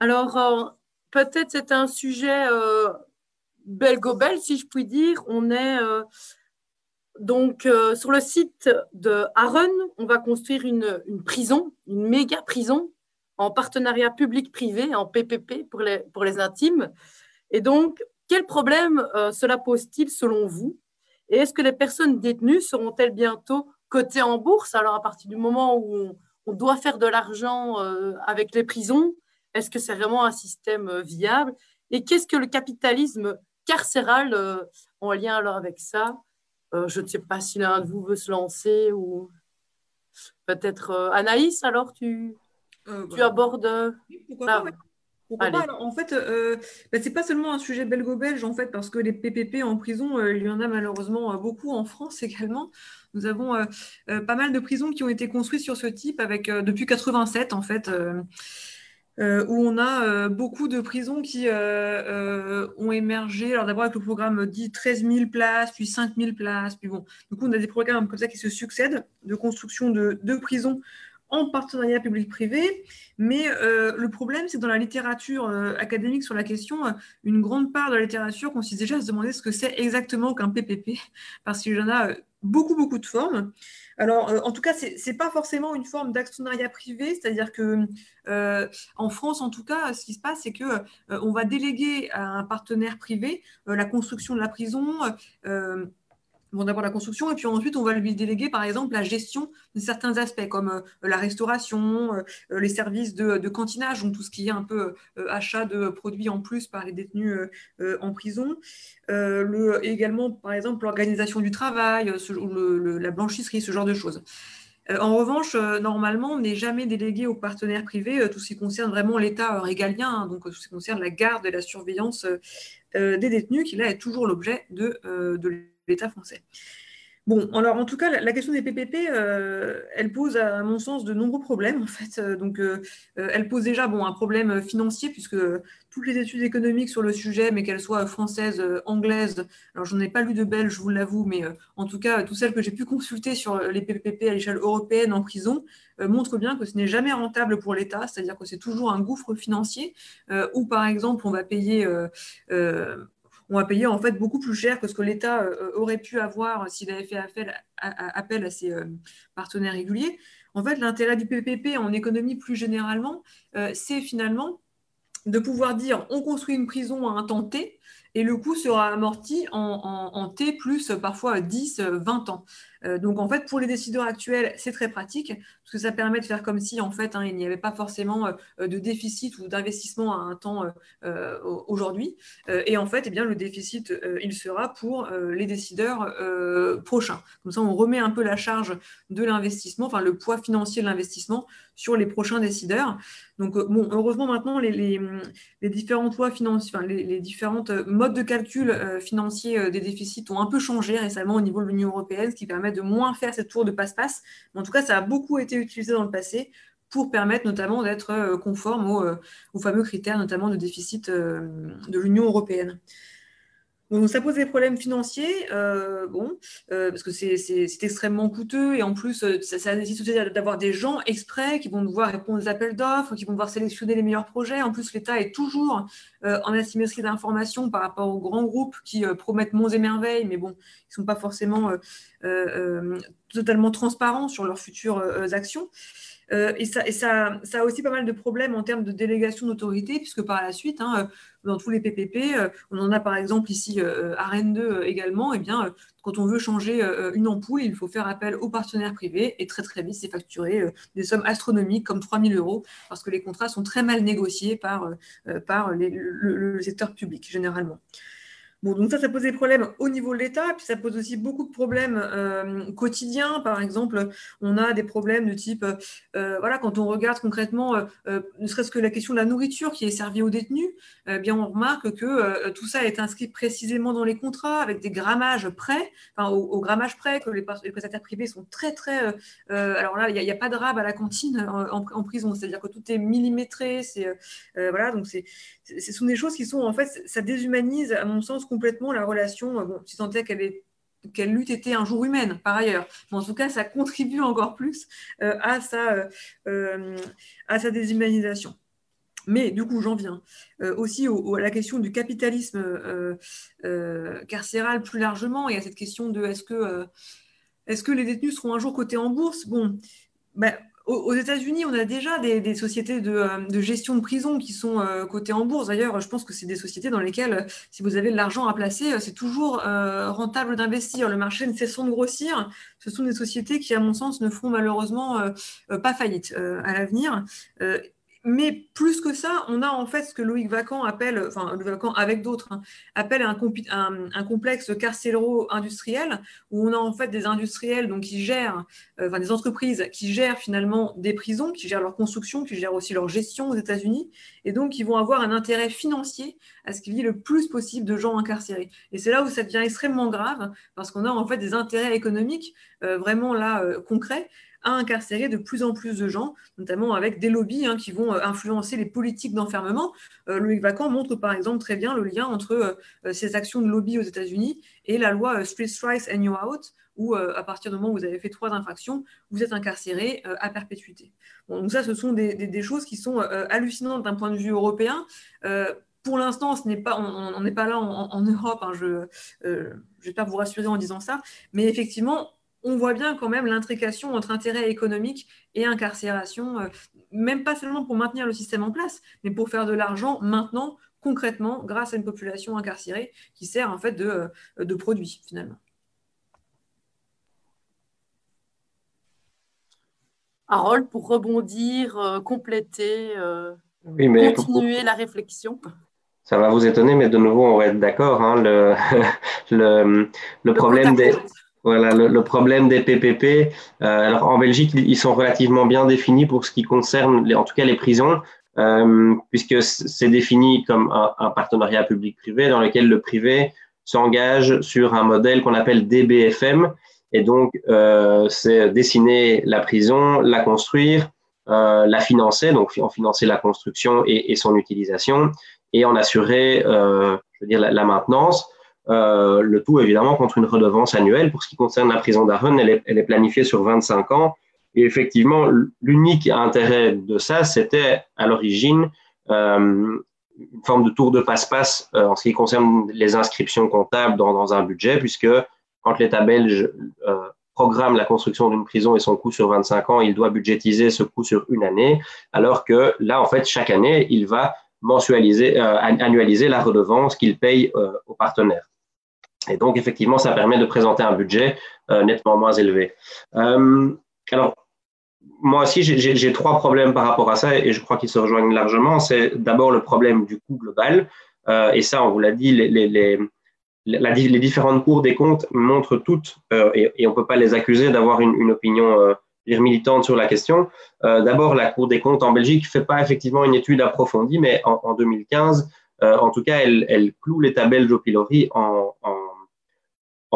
Alors, peut-être c'est un sujet belgo-bel, si je puis dire. On est donc sur le site de Aaron, on va construire une, une prison, une méga prison en partenariat public-privé, en PPP pour les, intimes. Et donc, quel problème euh, cela pose-t-il selon vous? Et est-ce que les personnes détenues seront-elles bientôt cotées en bourse? Alors, à partir du moment où on, doit faire de l'argent euh, avec les prisons, est-ce que c'est vraiment un système euh, viable? Et qu'est-ce que le capitalisme carcéral en lien alors avec ça? Je ne sais pas si l'un de vous veut se lancer ou peut-être Anaïs, alors tu euh, tu abordes. Pourquoi ah. pas, pourquoi pas Alors, En fait, euh, bah, c'est pas seulement un sujet belgo-belge, en fait, parce que les PPP en prison, euh, il y en a malheureusement euh, beaucoup en France également. Nous avons euh, euh, pas mal de prisons qui ont été construites sur ce type avec depuis 87, en fait. où on a beaucoup de prisons qui ont émergé. Alors d'abord avec le programme dit 13 000 places, puis 5 000 places, puis bon. Du coup, on a des programmes comme ça qui se succèdent de construction de, de prisons en partenariat public-privé. Mais euh, le problème, c'est que dans la littérature euh, académique sur la question, euh, une grande part de la littérature consiste déjà à se demander ce que c'est exactement qu'un PPP, parce qu'il y en a beaucoup, beaucoup de formes. Alors, en tout cas, ce n'est pas forcément une forme d'actionnariat privé, c'est-à-dire que en France, en tout cas, ce qui se passe, c'est que on va déléguer à un partenaire privé la construction de la prison, Bon, d'abord la construction, et puis ensuite, on va lui déléguer, par exemple, la gestion de certains aspects, comme euh, la restauration, euh, euh, les services de, cantinage, donc tout ce qui est un peu achat de produits en plus par les détenus en prison. Le, également, par exemple, l'organisation du travail, la blanchisserie, ce genre de choses. En revanche, normalement, on n'est jamais délégué aux partenaires privés tout ce qui concerne vraiment l'État régalien, hein, donc tout ce qui concerne la garde et la surveillance des détenus, qui là est toujours l'objet de, de l'État français. Bon, alors en tout cas, la, question des PPP, euh, elle pose à mon sens de nombreux problèmes en fait. Euh, donc, euh, elle pose déjà bon un problème financier puisque toutes les études économiques sur le sujet, mais qu'elles soient françaises, anglaises, alors j'en ai pas lu de belges, je vous l'avoue, mais en tout cas, toutes celles que j'ai pu consulter sur les PPP à l'échelle européenne en prison montrent bien que ce n'est jamais rentable pour l'État, c'est-à-dire que c'est toujours un gouffre financier où par exemple on va payer on va payer en fait beaucoup plus cher que ce que l'État euh, aurait pu avoir s'il avait fait appel à, ses euh, partenaires réguliers. En fait, l'intérêt du PPP en économie plus généralement, euh, c'est finalement de pouvoir dire on construit une prison à un temps T et le coût sera amorti en, T plus parfois 10, 20 ans. Euh, donc en fait, pour les décideurs actuels, c'est très pratique parce que ça permet de faire comme si en fait hein, il n'y avait pas forcément euh, de déficit ou d'investissement à un temps euh, aujourd'hui. et en fait, eh bien, le déficit, il sera pour les décideurs prochains. Comme ça, on remet un peu la charge de l'investissement, enfin le poids financier de l'investissement sur les prochains décideurs. Donc, bon, heureusement maintenant, les, différentes lois financières, les, les, modes de calcul financiers des déficits ont un peu changé récemment au niveau de l'Union européenne, ce qui permet de moins faire cette tour de passe-passe. en tout cas, ça a beaucoup été utilisé dans le passé pour permettre notamment d'être euh, conforme aux, euh, aux, fameux critères, notamment de déficit euh, de l'Union européenne. Donc, ça pose des problèmes financiers, euh, bon, euh, parce que c'est extrêmement coûteux et en plus, euh, ça, nécessite d'avoir des gens exprès qui vont devoir répondre aux appels d'offres, qui vont devoir sélectionner les meilleurs projets. En plus, l'État est toujours en asymétrie d'information par rapport aux grands groupes qui promettent monts et merveilles, mais bon, ils ne sont pas forcément totalement transparents sur leurs futures actions. Euh, et, ça, a aussi pas mal de problèmes en termes de délégation d'autorité, puisque par la suite, hein, euh, dans tous les PPP, euh, on en a par exemple ici à Rennes 2 également, et eh bien, quand on veut changer une ampoule, il faut faire appel aux partenaires privés, et très très vite, c'est facturé des sommes astronomiques comme 3000 euros, parce que les contrats sont très mal négociés par, par le secteur public généralement. Bon, donc ça, ça pose des problèmes au niveau de l'État, puis ça pose aussi beaucoup de problèmes euh, quotidiens. Par exemple, on a des problèmes de type, euh, voilà, quand on regarde concrètement, euh, ne serait-ce que la question de la nourriture qui est servie aux détenus, eh bien on remarque que tout ça est inscrit précisément dans les contrats avec des grammages prêts, enfin au, grammage près, que les, prestataires privés sont très très. alors là, il n'y a, pas de rab à la cantine en, prison, c'est-à-dire que tout est millimétré. Voilà, donc c'est, ce sont des choses qui sont en fait, ça déshumanise à mon sens complètement la relation, euh, bon, si tant est qu'elle qu'elle eût été un jour humaine par ailleurs. Mais en tout cas, ça contribue encore plus euh, à, sa, euh, à sa déshumanisation. Mais du coup, j'en viens aussi à la question du capitalisme carcéral plus largement et à cette question de est-ce que, est que les détenus seront un jour cotés en bourse? Bon, ben, aux États-Unis, on a déjà des, sociétés euh, de, gestion de prison qui sont euh, cotées en bourse. D'ailleurs, je pense que c'est des sociétés dans lesquelles, si vous avez de l'argent à placer, c'est toujours euh, rentable d'investir. Le marché ne cessant de grossir. Ce sont des sociétés qui, à mon sens, ne feront malheureusement pas faillite à l'avenir mais plus que ça, on a en fait ce que Loïc Vacan appelle, enfin Loïc Vacan avec d'autres, hein, appelle un, complexe carcéro-industriel, où on a en fait des industriels donc, qui gèrent, euh, enfin des entreprises qui gèrent finalement des prisons, qui gèrent leur construction, qui gèrent aussi leur gestion aux États-Unis, et donc qui vont avoir un intérêt financier à ce qu'il y ait le plus possible de gens incarcérés. Et c'est là où ça devient extrêmement grave, parce qu'on a en fait des intérêts économiques euh, vraiment là euh, concrets incarcérer de plus en plus de gens, notamment avec des lobbies hein, qui vont euh, influencer les politiques d'enfermement. Euh, Loïc Vacan montre par exemple très bien le lien entre euh, ces actions de lobby aux États-Unis et la loi Street Strikes and You Out, où à partir du moment où vous avez fait trois infractions, vous êtes incarcéré à perpétuité. donc ça, ce sont des, choses qui sont hallucinantes d'un point de vue européen pour l'instant, ce n'est pas, on n'est pas là en, Europe. Hein, je ne vais pas vous rassurer en disant ça, mais effectivement, on voit bien quand même l'intrication entre intérêt économique et incarcération, même pas seulement pour maintenir le système en place, mais pour faire de l'argent maintenant, concrètement, grâce à une population incarcérée qui sert en fait de, de produit finalement. Harold, pour rebondir, euh, compléter, euh, continuer la réflexion. Ça va vous étonner, mais de nouveau, on va être d'accord. Hein, le, le, problème des, voilà, le, problème des PPP, euh, alors en Belgique, ils sont relativement bien définis pour ce qui concerne, en tout cas les prisons, puisque c'est défini comme un, un partenariat public-privé dans lequel le privé s'engage sur un modèle qu'on appelle DBFM, et donc, euh, c'est dessiner la prison, la construire, euh, la financer, donc en financer la construction et, et son utilisation, et en assurer, euh, je veux dire, la, maintenance. Euh, le tout évidemment contre une redevance annuelle. Pour ce qui concerne la prison d'Arun, elle elle est planifiée sur 25 ans. Et effectivement, l'unique intérêt de ça, c'était à l'origine euh, une forme de tour de passe-passe euh, en ce qui concerne les inscriptions comptables dans, dans un budget, puisque quand l'État belge euh, programme la construction d'une prison et son coût sur 25 ans, il doit budgétiser ce coût sur une année, alors que là, en fait, chaque année, il va mensualiser, euh, annualiser la redevance qu'il paye aux partenaires. Et donc, effectivement, ça permet de présenter un budget nettement moins élevé. alors, moi aussi, j'ai trois problèmes par rapport à ça et je crois qu'ils se rejoignent largement. C'est d'abord le problème du coût global. et ça, on vous l'a dit, les, les, les différentes cours des comptes montrent toutes, euh, et, on ne peut pas les accuser d'avoir une, opinion euh, militante sur la question. Euh, d'abord, la Cour des comptes en Belgique ne fait pas effectivement une étude approfondie, mais en, 2015, en tout cas, elle, cloue l'État belge au pilori en, en,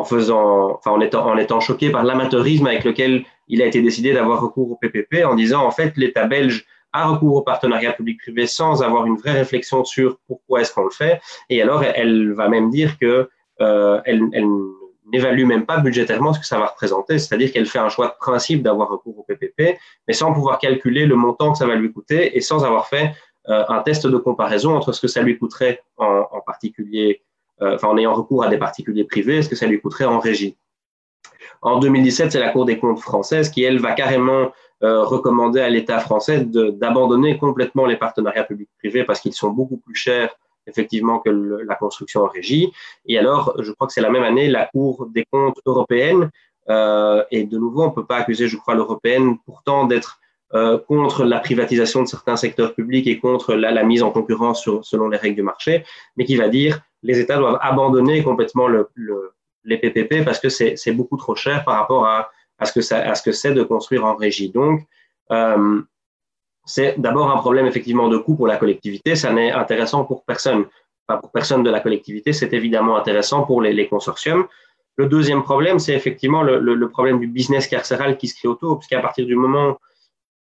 faisant, enfin, en étant, en étant choqué par l'amateurisme avec lequel il a été décidé d'avoir recours au PPP, en disant en fait l'État belge a recours au partenariat public-privé sans avoir une vraie réflexion sur pourquoi est-ce qu'on le fait. Et alors, elle va même dire que euh, elle, n'évalue même pas budgétairement ce que ça va représenter, c'est-à-dire qu'elle fait un choix de principe d'avoir recours au PPP, mais sans pouvoir calculer le montant que ça va lui coûter et sans avoir fait euh, un test de comparaison entre ce que ça lui coûterait en, particulier, euh, enfin en ayant recours à des particuliers privés, ce que ça lui coûterait en régie? En 2017, c'est la Cour des comptes française qui, elle, va carrément recommander à l'État français d'abandonner complètement les partenariats publics-privés parce qu'ils sont beaucoup plus chers effectivement que la construction en régie. Et alors, je crois que c'est la même année, la Cour des comptes européenne, euh, et de nouveau, on ne peut pas accuser, je crois, l'européenne pourtant d'être euh, contre la privatisation de certains secteurs publics et contre la, mise en concurrence selon les règles du marché, mais qui va dire les États doivent abandonner complètement le, les PPP parce que c'est beaucoup trop cher par rapport à, ce que c'est de construire en régie. Donc, euh, c'est d'abord un problème effectivement de coût pour la collectivité. Ça n'est intéressant pour personne. Pas pour personne de la collectivité, c'est évidemment intéressant pour les, consortiums. Le deuxième problème, c'est effectivement le, problème du business carcéral qui se crée autour, puisqu'à partir du moment où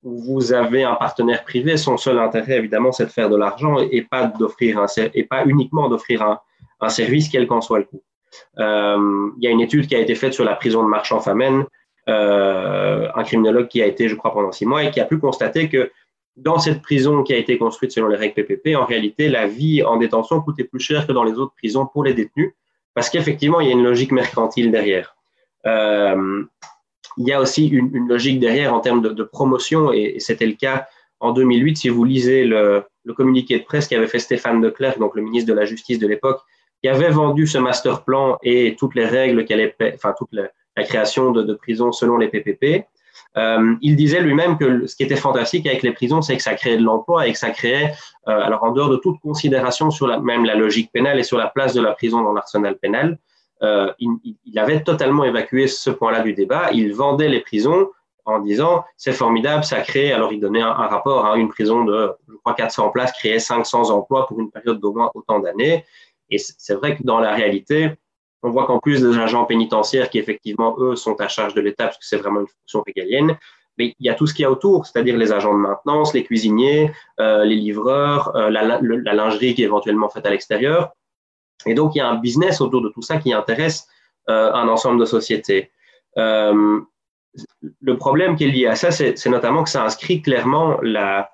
vous avez un partenaire privé, son seul intérêt, évidemment, c'est de faire de l'argent et pas d'offrir un, et pas uniquement d'offrir un, service, quel qu'en soit le coût. Euh, il y a une étude qui a été faite sur la prison de Marchand-Famenne, euh, un criminologue qui a été, je crois, pendant six mois et qui a pu constater que dans cette prison qui a été construite selon les règles PPP, en réalité, la vie en détention coûtait plus cher que dans les autres prisons pour les détenus, parce qu'effectivement, il y a une logique mercantile derrière. Euh, il y a aussi une, logique derrière en termes de, promotion, et, c'était le cas en 2008. Si vous lisez le, communiqué de presse qu'avait fait Stéphane Declercq, donc le ministre de la Justice de l'époque, qui avait vendu ce master plan et toutes les règles qu'elle enfin toute la, création de, de prisons selon les PPP. Euh, il disait lui-même que ce qui était fantastique avec les prisons, c'est que ça créait de l'emploi et que ça créait, euh, alors en dehors de toute considération sur la, même la logique pénale et sur la place de la prison dans l'arsenal pénal, euh, il, avait totalement évacué ce point-là du débat. Il vendait les prisons en disant c'est formidable, ça crée, alors il donnait un, rapport hein, une prison de, je crois, 400 places, créait 500 emplois pour une période d'au moins autant d'années. Et c'est vrai que dans la réalité, on voit qu'en plus des agents pénitentiaires qui, effectivement, eux, sont à charge de l'État, parce que c'est vraiment une fonction régalienne, mais il y a tout ce qu'il y a autour, c'est-à-dire les agents de maintenance, les cuisiniers, euh, les livreurs, euh, la, lingerie qui est éventuellement faite à l'extérieur. Et donc, il y a un business autour de tout ça qui intéresse euh, un ensemble de sociétés. le problème qui est lié à ça, c'est notamment que ça inscrit clairement la,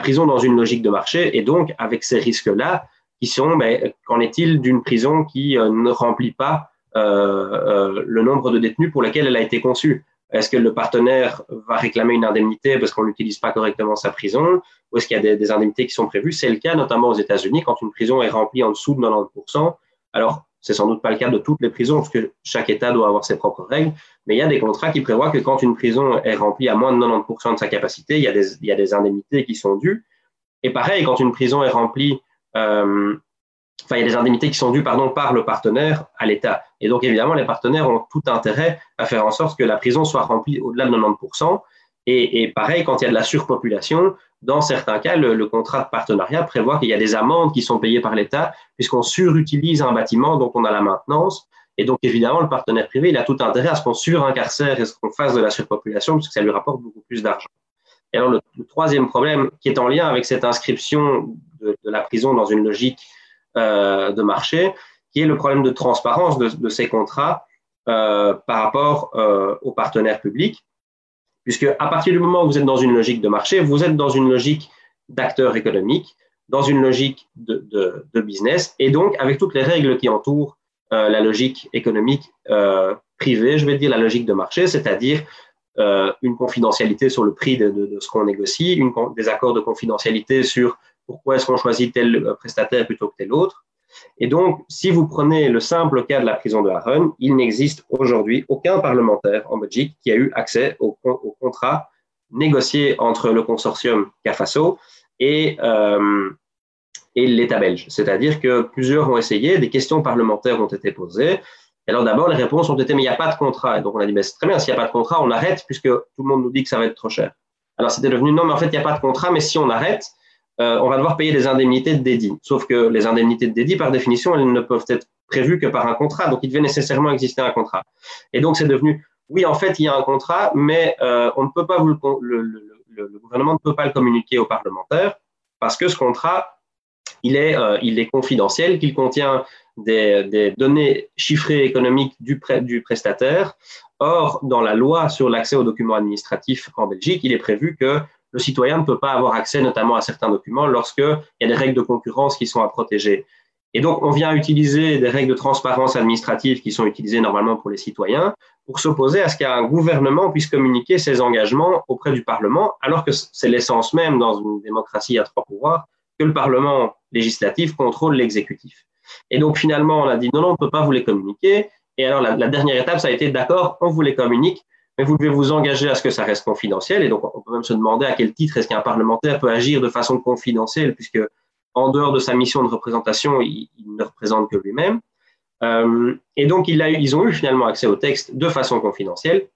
prison dans une logique de marché, et donc, avec ces risques-là, qui sont, ben, qu'en est-il d'une prison qui ne remplit pas le nombre de détenus pour lesquels elle a été conçue? Est-ce que le partenaire va réclamer une indemnité parce qu'on n'utilise pas correctement sa prison? Ou est-ce qu'il y a des, indemnités qui sont prévues? C'est le cas notamment aux États-Unis quand une prison est remplie en dessous de 90%. Alors, c'est sans doute pas le cas de toutes les prisons parce que chaque État doit avoir ses propres règles. Mais il y a des contrats qui prévoient que quand une prison est remplie à moins de 90% de sa capacité, il y, a des, il y a des indemnités qui sont dues. Et pareil, quand une prison est remplie euh, enfin, il y a des indemnités qui sont dues pardon, par le partenaire à l'État. Et donc, évidemment, les partenaires ont tout intérêt à faire en sorte que la prison soit remplie au-delà de 90%. Et, et, pareil, quand il y a de la surpopulation, dans certains cas, le, contrat de partenariat prévoit qu'il y a des amendes qui sont payées par l'État puisqu'on surutilise un bâtiment dont on a la maintenance. Et donc, évidemment, le partenaire privé, il a tout intérêt à ce qu'on surincarcère et ce qu'on fasse de la surpopulation parce que ça lui rapporte beaucoup plus d'argent. Et alors, le, troisième problème qui est en lien avec cette inscription de, de la prison dans une logique de marché, qui est le problème de transparence de, ces contrats euh, par rapport euh, aux partenaires publics, puisque à partir du moment où vous êtes dans une logique de marché, vous êtes dans une logique d'acteur économique, dans une logique de, business, et donc avec toutes les règles qui entourent la logique économique privée, je vais dire la logique de marché, c'est-à-dire une confidentialité sur le prix de, ce qu'on négocie, des accords de confidentialité sur pourquoi est-ce qu'on choisit tel euh, prestataire plutôt que tel autre Et donc, si vous prenez le simple cas de la prison de Haron, il n'existe aujourd'hui aucun parlementaire en Belgique qui a eu accès au, contrat négocié entre le consortium CAFASO et, euh, et l'État belge. C'est-à-dire que plusieurs ont essayé, des questions parlementaires ont été posées. Alors d'abord, les réponses ont été, mais il n'y a pas de contrat. Et donc on a dit, mais c'est très bien, s'il n'y a pas de contrat, on arrête, puisque tout le monde nous dit que ça va être trop cher. Alors c'était devenu, non, mais en fait, il n'y a pas de contrat, mais si on arrête, euh, on va devoir payer des indemnités de dédit. Sauf que les indemnités de dédit, par définition, elles ne peuvent être prévues que par un contrat. Donc, il devait nécessairement exister un contrat. Et donc, c'est devenu, oui, en fait, il y a un contrat, mais euh, on ne peut pas vous le, gouvernement ne peut pas le communiquer aux parlementaires parce que ce contrat, il est, euh, il est confidentiel, qu'il contient des, données chiffrées économiques du, du prestataire. Or, dans la loi sur l'accès aux documents administratifs en Belgique, il est prévu que le citoyen ne peut pas avoir accès notamment à certains documents lorsqu'il y a des règles de concurrence qui sont à protéger. Et donc, on vient utiliser des règles de transparence administrative qui sont utilisées normalement pour les citoyens pour s'opposer à ce qu'un gouvernement puisse communiquer ses engagements auprès du Parlement, alors que c'est l'essence même dans une démocratie à trois pouvoirs que le Parlement législatif contrôle l'exécutif. Et donc, finalement, on a dit non, non, on ne peut pas vous les communiquer. Et alors, la, la dernière étape, ça a été d'accord, on vous les communique, mais vous devez vous engager à ce que ça reste confidentiel. Et donc, on peut même se demander à quel titre est-ce qu'un parlementaire peut agir de façon confidentielle, puisque en dehors de sa mission de représentation, il, ne représente que lui-même. Euh, et donc, ils ont eu finalement accès au texte de façon confidentielle.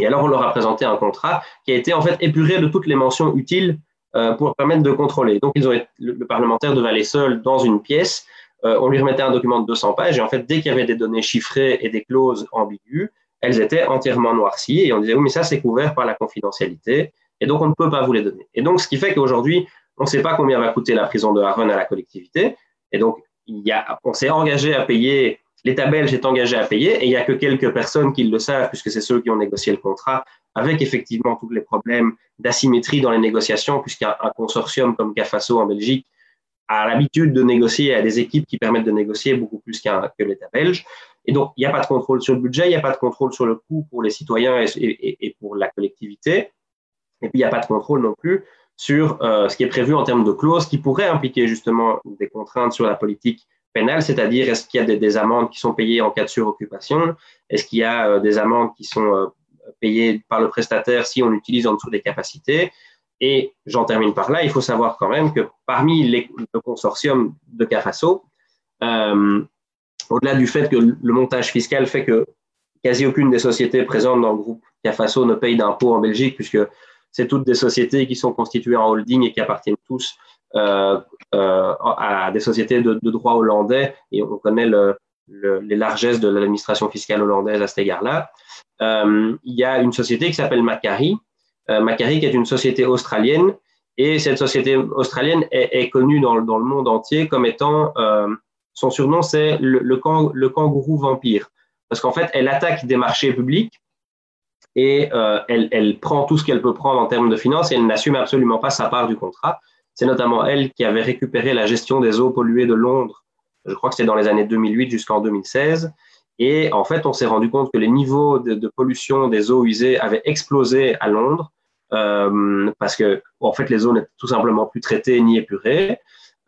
Et alors, on leur a présenté un contrat qui a été en fait épuré de toutes les mentions utiles euh, pour permettre de contrôler. Donc, ils le, parlementaire devait aller seul dans une pièce. Euh, on lui remettait un document de 200 pages. Et en fait, dès qu'il y avait des données chiffrées et des clauses ambiguës, elles étaient entièrement noircies et on disait oui mais ça c'est couvert par la confidentialité et donc on ne peut pas vous les donner. Et donc ce qui fait qu'aujourd'hui on ne sait pas combien va coûter la prison de Haron à la collectivité et donc il y a, on s'est engagé à payer, l'État belge est engagé à payer et il n'y a que quelques personnes qui le savent puisque c'est ceux qui ont négocié le contrat avec effectivement tous les problèmes d'asymétrie dans les négociations puisqu'un consortium comme CAFASO en Belgique a l'habitude de négocier à des équipes qui permettent de négocier beaucoup plus qu'un que l'État belge. Et donc, il n'y a pas de contrôle sur le budget, il n'y a pas de contrôle sur le coût pour les citoyens et, pour la collectivité. Et puis, il n'y a pas de contrôle non plus sur euh, ce qui est prévu en termes de clauses qui pourraient impliquer justement des contraintes sur la politique pénale, c'est-à-dire est-ce qu'il y a des, amendes qui sont payées en cas de suroccupation, est-ce qu'il y a euh, des amendes qui sont euh, payées par le prestataire si on utilise en dessous des capacités? Et j'en termine par là, il faut savoir quand même que parmi le consortium de CAFASO, au-delà du fait que le montage fiscal fait que quasi aucune des sociétés présentes dans le groupe CAFASO ne paye d'impôts en Belgique, puisque c'est toutes des sociétés qui sont constituées en holding et qui appartiennent tous euh, euh, à des sociétés de, droit hollandais, et on connaît les largesses de l'administration fiscale hollandaise à cet égard-là. Euh, il y a une société qui s'appelle Macari, Macari qui est une société australienne, et cette société australienne est, connue dans, dans, le monde entier comme étant son surnom, c'est le, kangourou vampire. Parce qu'en fait, elle attaque des marchés publics et euh, elle, prend tout ce qu'elle peut prendre en termes de finances et elle n'assume absolument pas sa part du contrat. C'est notamment elle qui avait récupéré la gestion des eaux polluées de Londres. Je crois que c'est dans les années 2008 jusqu'en 2016. Et en fait, on s'est rendu compte que les niveaux de, pollution des eaux usées avaient explosé à Londres euh, parce que, en fait, les eaux n'étaient tout simplement plus traitées ni épurées.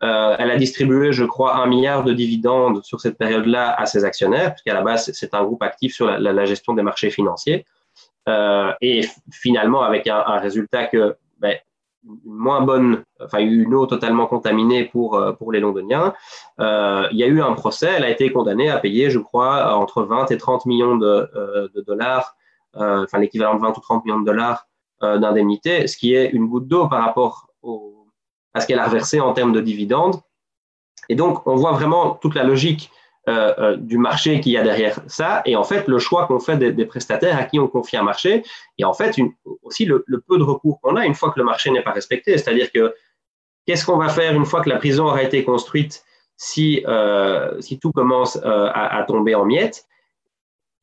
Euh, elle a distribué, je crois, un milliard de dividendes sur cette période-là à ses actionnaires, puisqu'à la base, c'est un groupe actif sur la, gestion des marchés financiers. Euh, et finalement, avec un, résultat que ben, une moins bonne, enfin une eau totalement contaminée pour, euh, pour les Londoniens. Il y a eu un procès, elle a été condamnée à payer, je crois, entre 20 et 30 millions de, de dollars, enfin l'équivalent de 20 ou 30 millions de dollars d'indemnité, ce qui est une goutte d'eau par rapport au, à ce qu'elle a reversé en termes de dividendes. Et donc, on voit vraiment toute la logique euh, euh, du marché qu'il y a derrière ça, et en fait le choix qu'on fait des, prestataires à qui on confie un marché, et en fait aussi le, peu de recours qu'on a une fois que le marché n'est pas respecté. C'est-à-dire que qu'est-ce qu'on va faire une fois que la prison aura été construite si, euh, si tout commence à, tomber en miettes?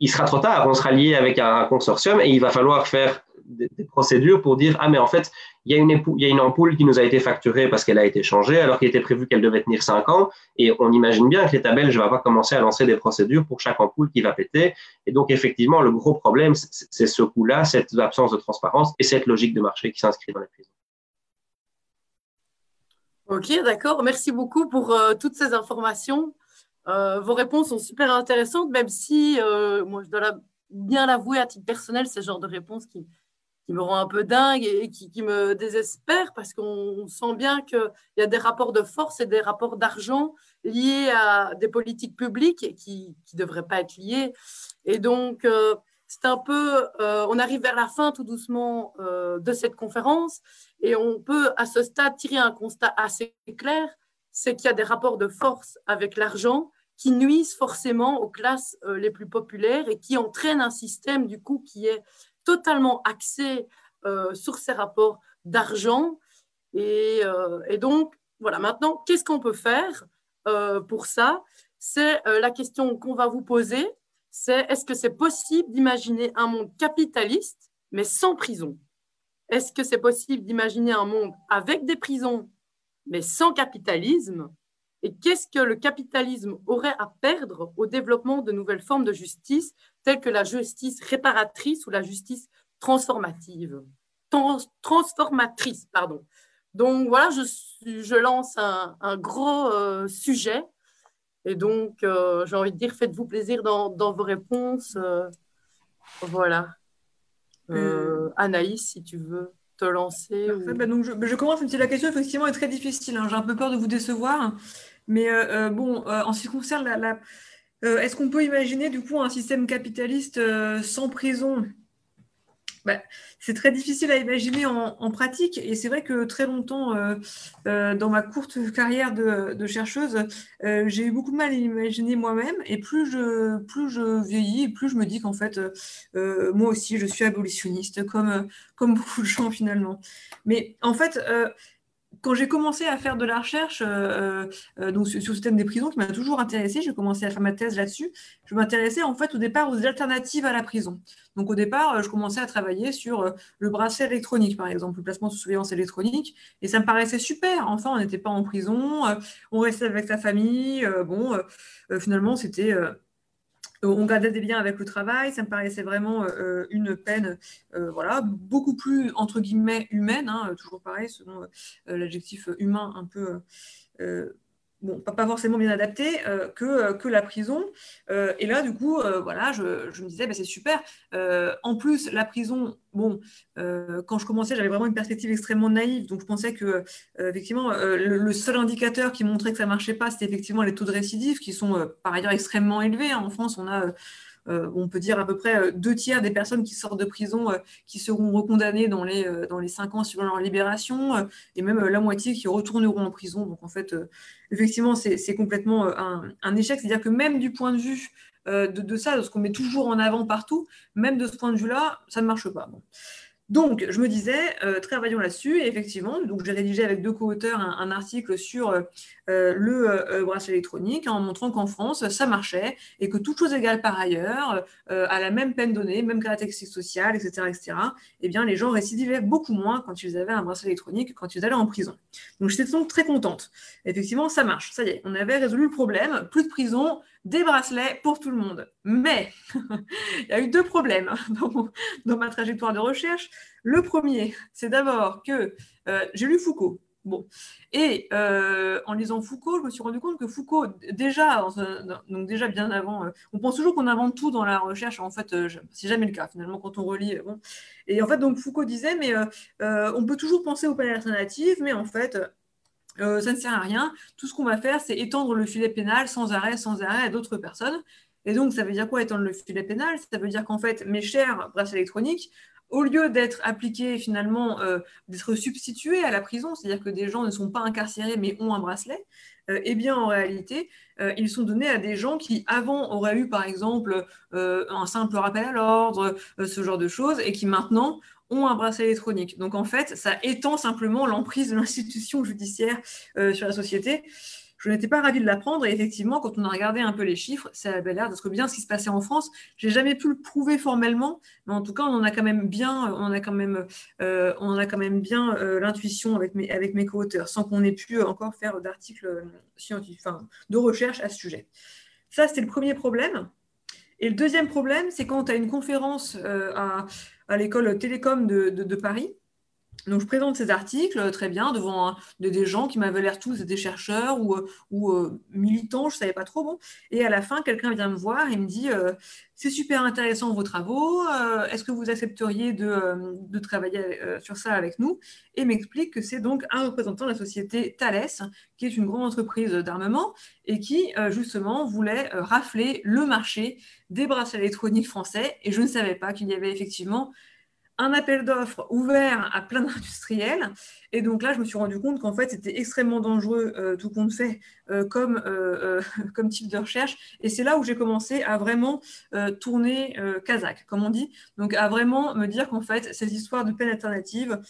Il sera trop tard, on sera lié avec un consortium et il va falloir faire des, procédures pour dire ah mais en fait il y, a une ampoule qui nous a été facturée parce qu'elle a été changée alors qu'il était prévu qu'elle devait tenir 5 ans et on imagine bien que l'État belge va pas commencer à lancer des procédures pour chaque ampoule qui va péter et donc effectivement le gros problème c'est ce coût-là cette absence de transparence et cette logique de marché qui s'inscrit dans la prisons. Ok, d'accord. Merci beaucoup pour euh, toutes ces informations. Euh, vos réponses sont super intéressantes, même si, euh, moi, je dois bien l'avouer à titre personnel, c'est ce genre de réponses qui, qui me rend un peu dingue et qui, me désespère parce qu'on sent bien qu'il y a des rapports de force et des rapports d'argent liés à des politiques publiques qui ne devraient pas être liés. Et donc, euh, c'est un peu, euh, on arrive vers la fin tout doucement euh, de cette conférence et on peut à ce stade tirer un constat assez clair, c'est qu'il y a des rapports de force avec l'argent qui nuisent forcément aux classes les plus populaires et qui entraînent un système du coup qui est totalement axé euh, sur ces rapports d'argent. Euh, et, donc, voilà, maintenant, qu'est-ce qu'on peut faire euh, pour ça? C'est la question qu'on va vous poser, c'est est-ce que c'est possible d'imaginer un monde capitaliste, mais sans prison? Est-ce que c'est possible d'imaginer un monde avec des prisons, mais sans capitalisme? Et qu'est-ce que le capitalisme aurait à perdre au développement de nouvelles formes de justice, telles que la justice réparatrice ou la justice transformative? Transformatrice, pardon. Donc voilà, je, je lance un, gros euh, sujet. Et donc, euh, j'ai envie de dire, faites-vous plaisir dans, vos réponses. Euh, voilà. Anaïs, si tu veux te lancer. Bah, donc je, commence, même si la question effectivement est très difficile. Hein. J'ai un peu peur de vous décevoir. Mais euh, euh, bon, euh, en ce qui concerne la, est-ce qu'on peut imaginer du coup un système capitaliste sans prison? Bah, c'est très difficile à imaginer en, pratique. Et c'est vrai que très longtemps, dans ma courte carrière de, chercheuse, j'ai eu beaucoup de mal à l'imaginer moi-même. Et plus je, plus je vieillis, plus je me dis qu'en fait, moi aussi, je suis abolitionniste comme, comme beaucoup de gens finalement. Mais en fait, quand j'ai commencé à faire de la recherche euh, euh, donc sur, le système des prisons, qui m'a toujours intéressé, j'ai commencé à faire ma thèse là-dessus. Je m'intéressais en fait au départ aux alternatives à la prison. Donc au départ, je commençais à travailler sur euh, le bracelet électronique, par exemple, le placement sous surveillance électronique, et ça me paraissait super. Enfin, on n'était pas en prison, on restait avec sa famille. bon, finalement, c'était on gardait des liens avec le travail, ça me paraissait vraiment euh, une peine, euh, voilà, beaucoup plus entre guillemets humaine, hein, toujours pareil, selon euh, l'adjectif humain un peu bon, pas, forcément bien adapté euh, que, euh, que la prison. Euh, et là, du coup, voilà, je, me disais, bah, c'est super. en plus, la prison, bon, quand je commençais, j'avais vraiment une perspective extrêmement naïve. Donc, je pensais que, effectivement, le, seul indicateur qui montrait que ça marchait pas, c'était effectivement les taux de récidive, qui sont par ailleurs extrêmement élevés. Hein. En France, on a on peut dire à peu près euh, deux tiers des personnes qui sortent de prison euh, qui seront recondamnées dans les, dans les cinq ans suivant leur libération, et même la moitié qui retourneront en prison. Donc en fait, effectivement, c'est complètement un, échec. C'est-à-dire que même du point de vue de, ça, de ce qu'on met toujours en avant partout, même de ce point de vue-là, ça ne marche pas. Donc, je me disais, euh, travaillons là-dessus. Et effectivement, j'ai rédigé avec deux co-auteurs un, article sur euh, le bracelet électronique en montrant qu'en France, ça marchait et que toute chose égale par ailleurs, à la même peine donnée, même caractéristique sociale, etc., etc., eh bien, les gens récidivaient beaucoup moins quand ils avaient un bracelet électronique que quand ils allaient en prison. Donc, j'étais donc très contente. Effectivement, ça marche. Ça y est, on avait résolu le problème. Plus de prison, des bracelets pour tout le monde. Mais il y a eu deux problèmes dans, ma trajectoire de recherche. Le premier, c'est d'abord que euh, j'ai lu Foucault. Bon. Et euh, en lisant Foucault, je me suis rendu compte que Foucault, déjà, donc déjà bien avant, euh, on pense toujours qu'on invente tout dans la recherche. En fait, c'est jamais le cas finalement quand on relit. Bon. Et en fait, donc Foucault disait, mais on peut toujours penser aux peines alternatives, mais en fait, euh, ça ne sert à rien. Tout ce qu'on va faire, c'est étendre le filet pénal sans arrêt, sans arrêt à d'autres personnes. Et donc, ça veut dire quoi étendre le filet pénal? Ça veut dire qu'en fait, mes chers bracelets électroniques, au lieu d'être appliqués finalement, euh, d'être substitués à la prison, c'est-à-dire que des gens ne sont pas incarcérés mais ont un bracelet, euh, eh bien en réalité, ils sont donnés à des gens qui avant auraient eu par exemple un simple rappel à l'ordre, ce genre de choses, et qui maintenant un bracelet électronique. Donc en fait, ça étend simplement l'emprise de l'institution judiciaire euh, sur la société. Je n'étais pas ravie de l'apprendre et effectivement, quand on a regardé un peu les chiffres, ça avait l'air d'être bien ce qui se passait en France. J'ai jamais pu le prouver formellement, mais en tout cas, on en a quand même bien, on a quand même, euh, on a quand même bien euh, l'intuition avec mes, avec mes co-auteurs, sans qu'on ait pu encore faire d'articles scientifiques, enfin, de recherche à ce sujet. Ça, c'était le premier problème. Et le deuxième problème, c'est quand tu as une conférence à, à l'école Télécom de, Paris. Donc, je présente ces articles euh, très bien devant des gens qui m'avaient l'air tous des chercheurs ou, euh, euh, militants, je ne savais pas trop. Bon. Et à la fin, quelqu'un vient me voir et me dit C'est super intéressant vos travaux, est-ce que vous accepteriez de, de travailler sur ça avec nous? Et m'explique que c'est donc un représentant de la société Thales, qui est une grande entreprise d'armement et qui, justement, voulait rafler le marché des bracelets électroniques français. Et je ne savais pas qu'il y avait effectivement un appel d'offres ouvert à plein d'industriels. Et donc là, je me suis rendu compte qu'en fait, c'était extrêmement dangereux, euh, tout compte fait, euh, comme, euh, comme type de recherche. Et c'est là où j'ai commencé à vraiment tourner kazakh, comme on dit. Donc à vraiment me dire qu'en fait, ces histoires de peine alternative,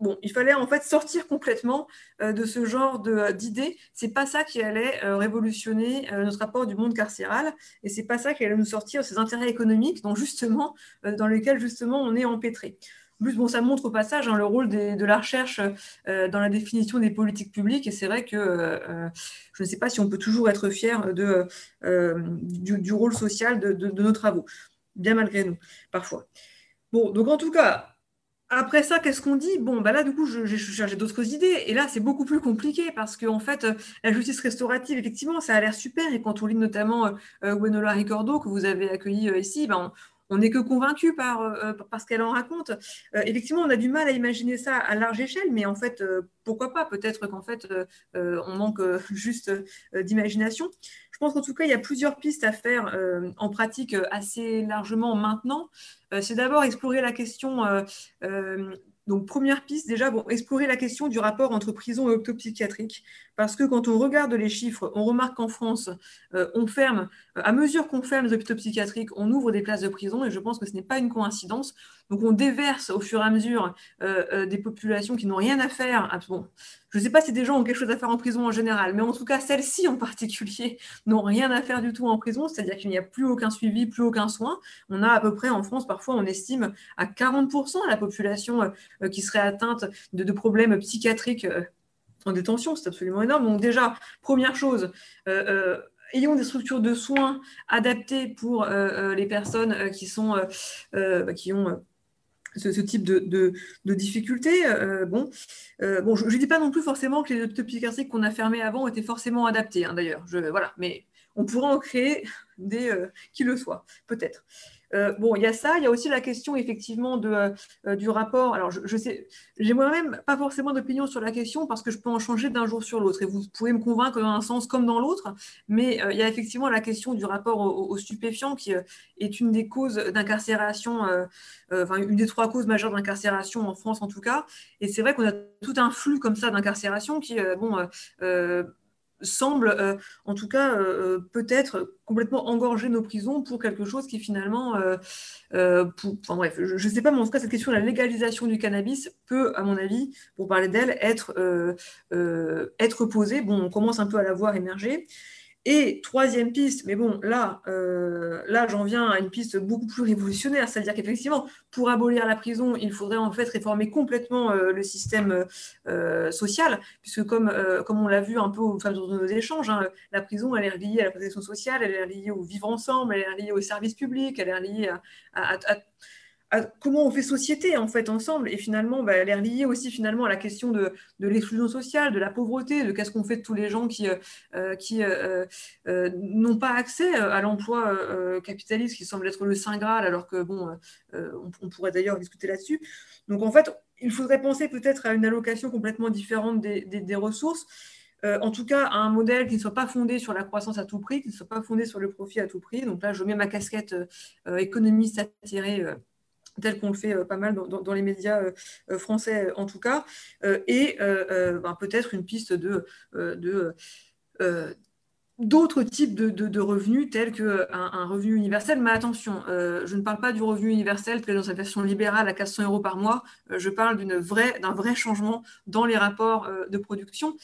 bon, il fallait en fait sortir complètement euh, de ce genre euh, d'idées. C'est pas ça qui allait euh, révolutionner notre rapport du monde carcéral, et c'est pas ça qui allait nous sortir ces intérêts économiques, justement, dans lesquels justement on est empêtré. En plus, bon, ça montre au passage hein, le rôle de la recherche dans la définition des politiques publiques, et c'est vrai que je ne sais pas si on peut toujours être fier de, du, rôle social de, de nos travaux, bien malgré nous, parfois. Bon, donc en tout cas, après ça, qu'est-ce qu'on dit? Bon, bah là, du coup, j'ai cherché d'autres idées. Et là, c'est beaucoup plus compliqué parce qu'en en fait, euh, la justice restaurative, effectivement, ça a l'air super. Et quand on lit notamment euh, euh Gwenola Ricordo, que vous avez accueilli euh, ici, ben, on n'est que convaincu par, ce qu'elle en raconte. effectivement, on a du mal à imaginer ça à large échelle, mais en fait, pourquoi pas? Peut-être qu'en fait, on manque juste d'imagination. Je pense qu'en tout cas, il y a plusieurs pistes à faire euh, en pratique euh, assez largement maintenant. Euh, c'est d'abord explorer la question donc, première piste, déjà, explorer la question du rapport entre prison et optopsychiatrique. Parce que quand on regarde les chiffres, on remarque qu'en France, on ferme, à mesure qu'on ferme les hôpitaux psychiatriques, on ouvre des places de prison. Et je pense que ce n'est pas une coïncidence. Donc, on déverse au fur et à mesure des populations qui n'ont rien à faire. Ah, bon, je ne sais pas si des gens ont quelque chose à faire en prison en général, mais en tout cas, celles-ci en particulier n'ont rien à faire du tout en prison, c'est-à-dire qu'il n'y a plus aucun suivi, plus aucun soin. On a à peu près en France, parfois, on estime à 40% la population euh, qui serait atteinte de, problèmes psychiatriques euh, en détention. C'est absolument énorme. Donc déjà, première chose, euh, ayons des structures de soins adaptées pour les personnes qui, sont, bah, qui ont ce, type de, de, difficultés. Euh, bon, euh, bon, je ne dis pas non plus forcément que les hôpitaux psychiatriques qu'on a fermés avant étaient forcément adaptés, hein, d'ailleurs. Voilà, mais on pourrait en créer des euh, qui le soient, peut-être. Euh, bon, il y a ça, il y a aussi la question effectivement de, euh, du rapport. Alors, je, sais, j'ai moi-même pas forcément d'opinion sur la question parce que je peux en changer d'un jour sur l'autre et vous pouvez me convaincre dans un sens comme dans l'autre, mais il y a effectivement la question du rapport aux, stupéfiants qui est une des causes d'incarcération, enfin une des trois causes majeures d'incarcération en France en tout cas. Et c'est vrai qu'on a tout un flux comme ça d'incarcération qui, bon, semble, en tout cas, peut-être complètement engorger nos prisons pour quelque chose qui finalement, enfin bref, je ne sais pas, mais en tout cas, cette question de la légalisation du cannabis peut, à mon avis, pour parler d'elle, être, être posée. Bon, on commence un peu à la voir émerger. Et troisième piste, mais bon, là, euh, là j'en viens à une piste beaucoup plus révolutionnaire, c'est-à-dire qu'effectivement, pour abolir la prison, il faudrait en fait réformer complètement euh, le système euh, social, puisque comme, comme on l'a vu un peu au fur de nos échanges, hein, la prison, elle est reliée à la protection sociale, elle est reliée au vivre ensemble, elle est reliée au service public, elle est reliée à comment on fait société en fait ensemble et finalement bah, elle est reliée aussi finalement à la question de, l'exclusion sociale, de la pauvreté, de qu'est-ce qu'on fait de tous les gens qui, euh, euh, qui euh, n'ont pas accès à l'emploi capitaliste qui semble être le saint graal alors que bon on, pourrait d'ailleurs discuter là-dessus. Donc en fait il faudrait penser peut-être à une allocation complètement différente des, des ressources. en tout cas, à un modèle qui ne soit pas fondé sur la croissance à tout prix, qui ne soit pas fondé sur le profit à tout prix. Donc là, je mets ma casquette économiste attirée tel qu'on le fait euh, pas mal dans, les médias euh, euh, français en tout cas, et ben, peut-être une piste de, d'autres types de, revenus tels qu'un un revenu universel. Mais attention, je ne parle pas du revenu universel dans sa version libérale à 400 euros par mois. je parle d'un vrai, changement dans les rapports de production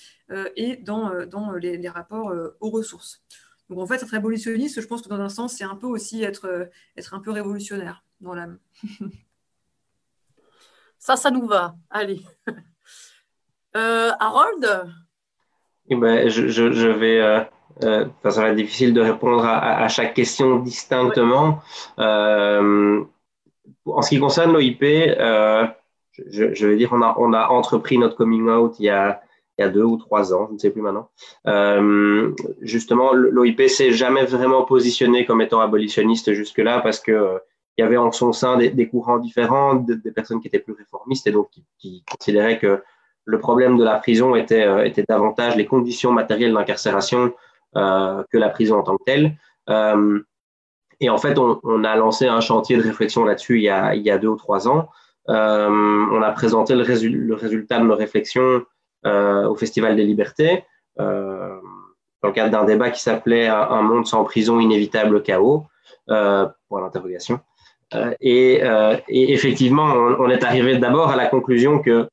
et dans, les, les, rapports aux ressources. Donc en fait, être révolutionniste, je pense que dans un sens, c'est un peu aussi être, être un peu révolutionnaire dans l'âme. ça, ça nous va. Allez. Euh, Harold? Eh ben, je, je, vais. Euh, euh, ça va être difficile de répondre à, chaque question distinctement. Euh, en ce qui concerne l'OIP, je, je, vais dire, on a, on a entrepris notre coming out il y a, il y a deux ou trois ans, je ne sais plus maintenant. Euh, justement, l'OIP s'est jamais vraiment positionné comme étant abolitionniste jusque-là parce que il y avait en son sein des, courants différents, des, personnes qui étaient plus réformistes et donc qui, considéraient que le problème de la prison était, euh, était davantage les conditions matérielles d'incarcération euh, que la prison en tant que telle. Euh, et en fait, on, on, a lancé un chantier de réflexion là-dessus il, y a, il y a deux ou trois ans. Euh, on a présenté le, résultat de nos réflexions euh, au Festival des Libertés euh, dans le cadre d'un débat qui s'appelait Un monde sans prison, inévitable chaos, pour l'interrogation. Euh, euh, et, effectivement, on, est arrivé d'abord à la conclusion que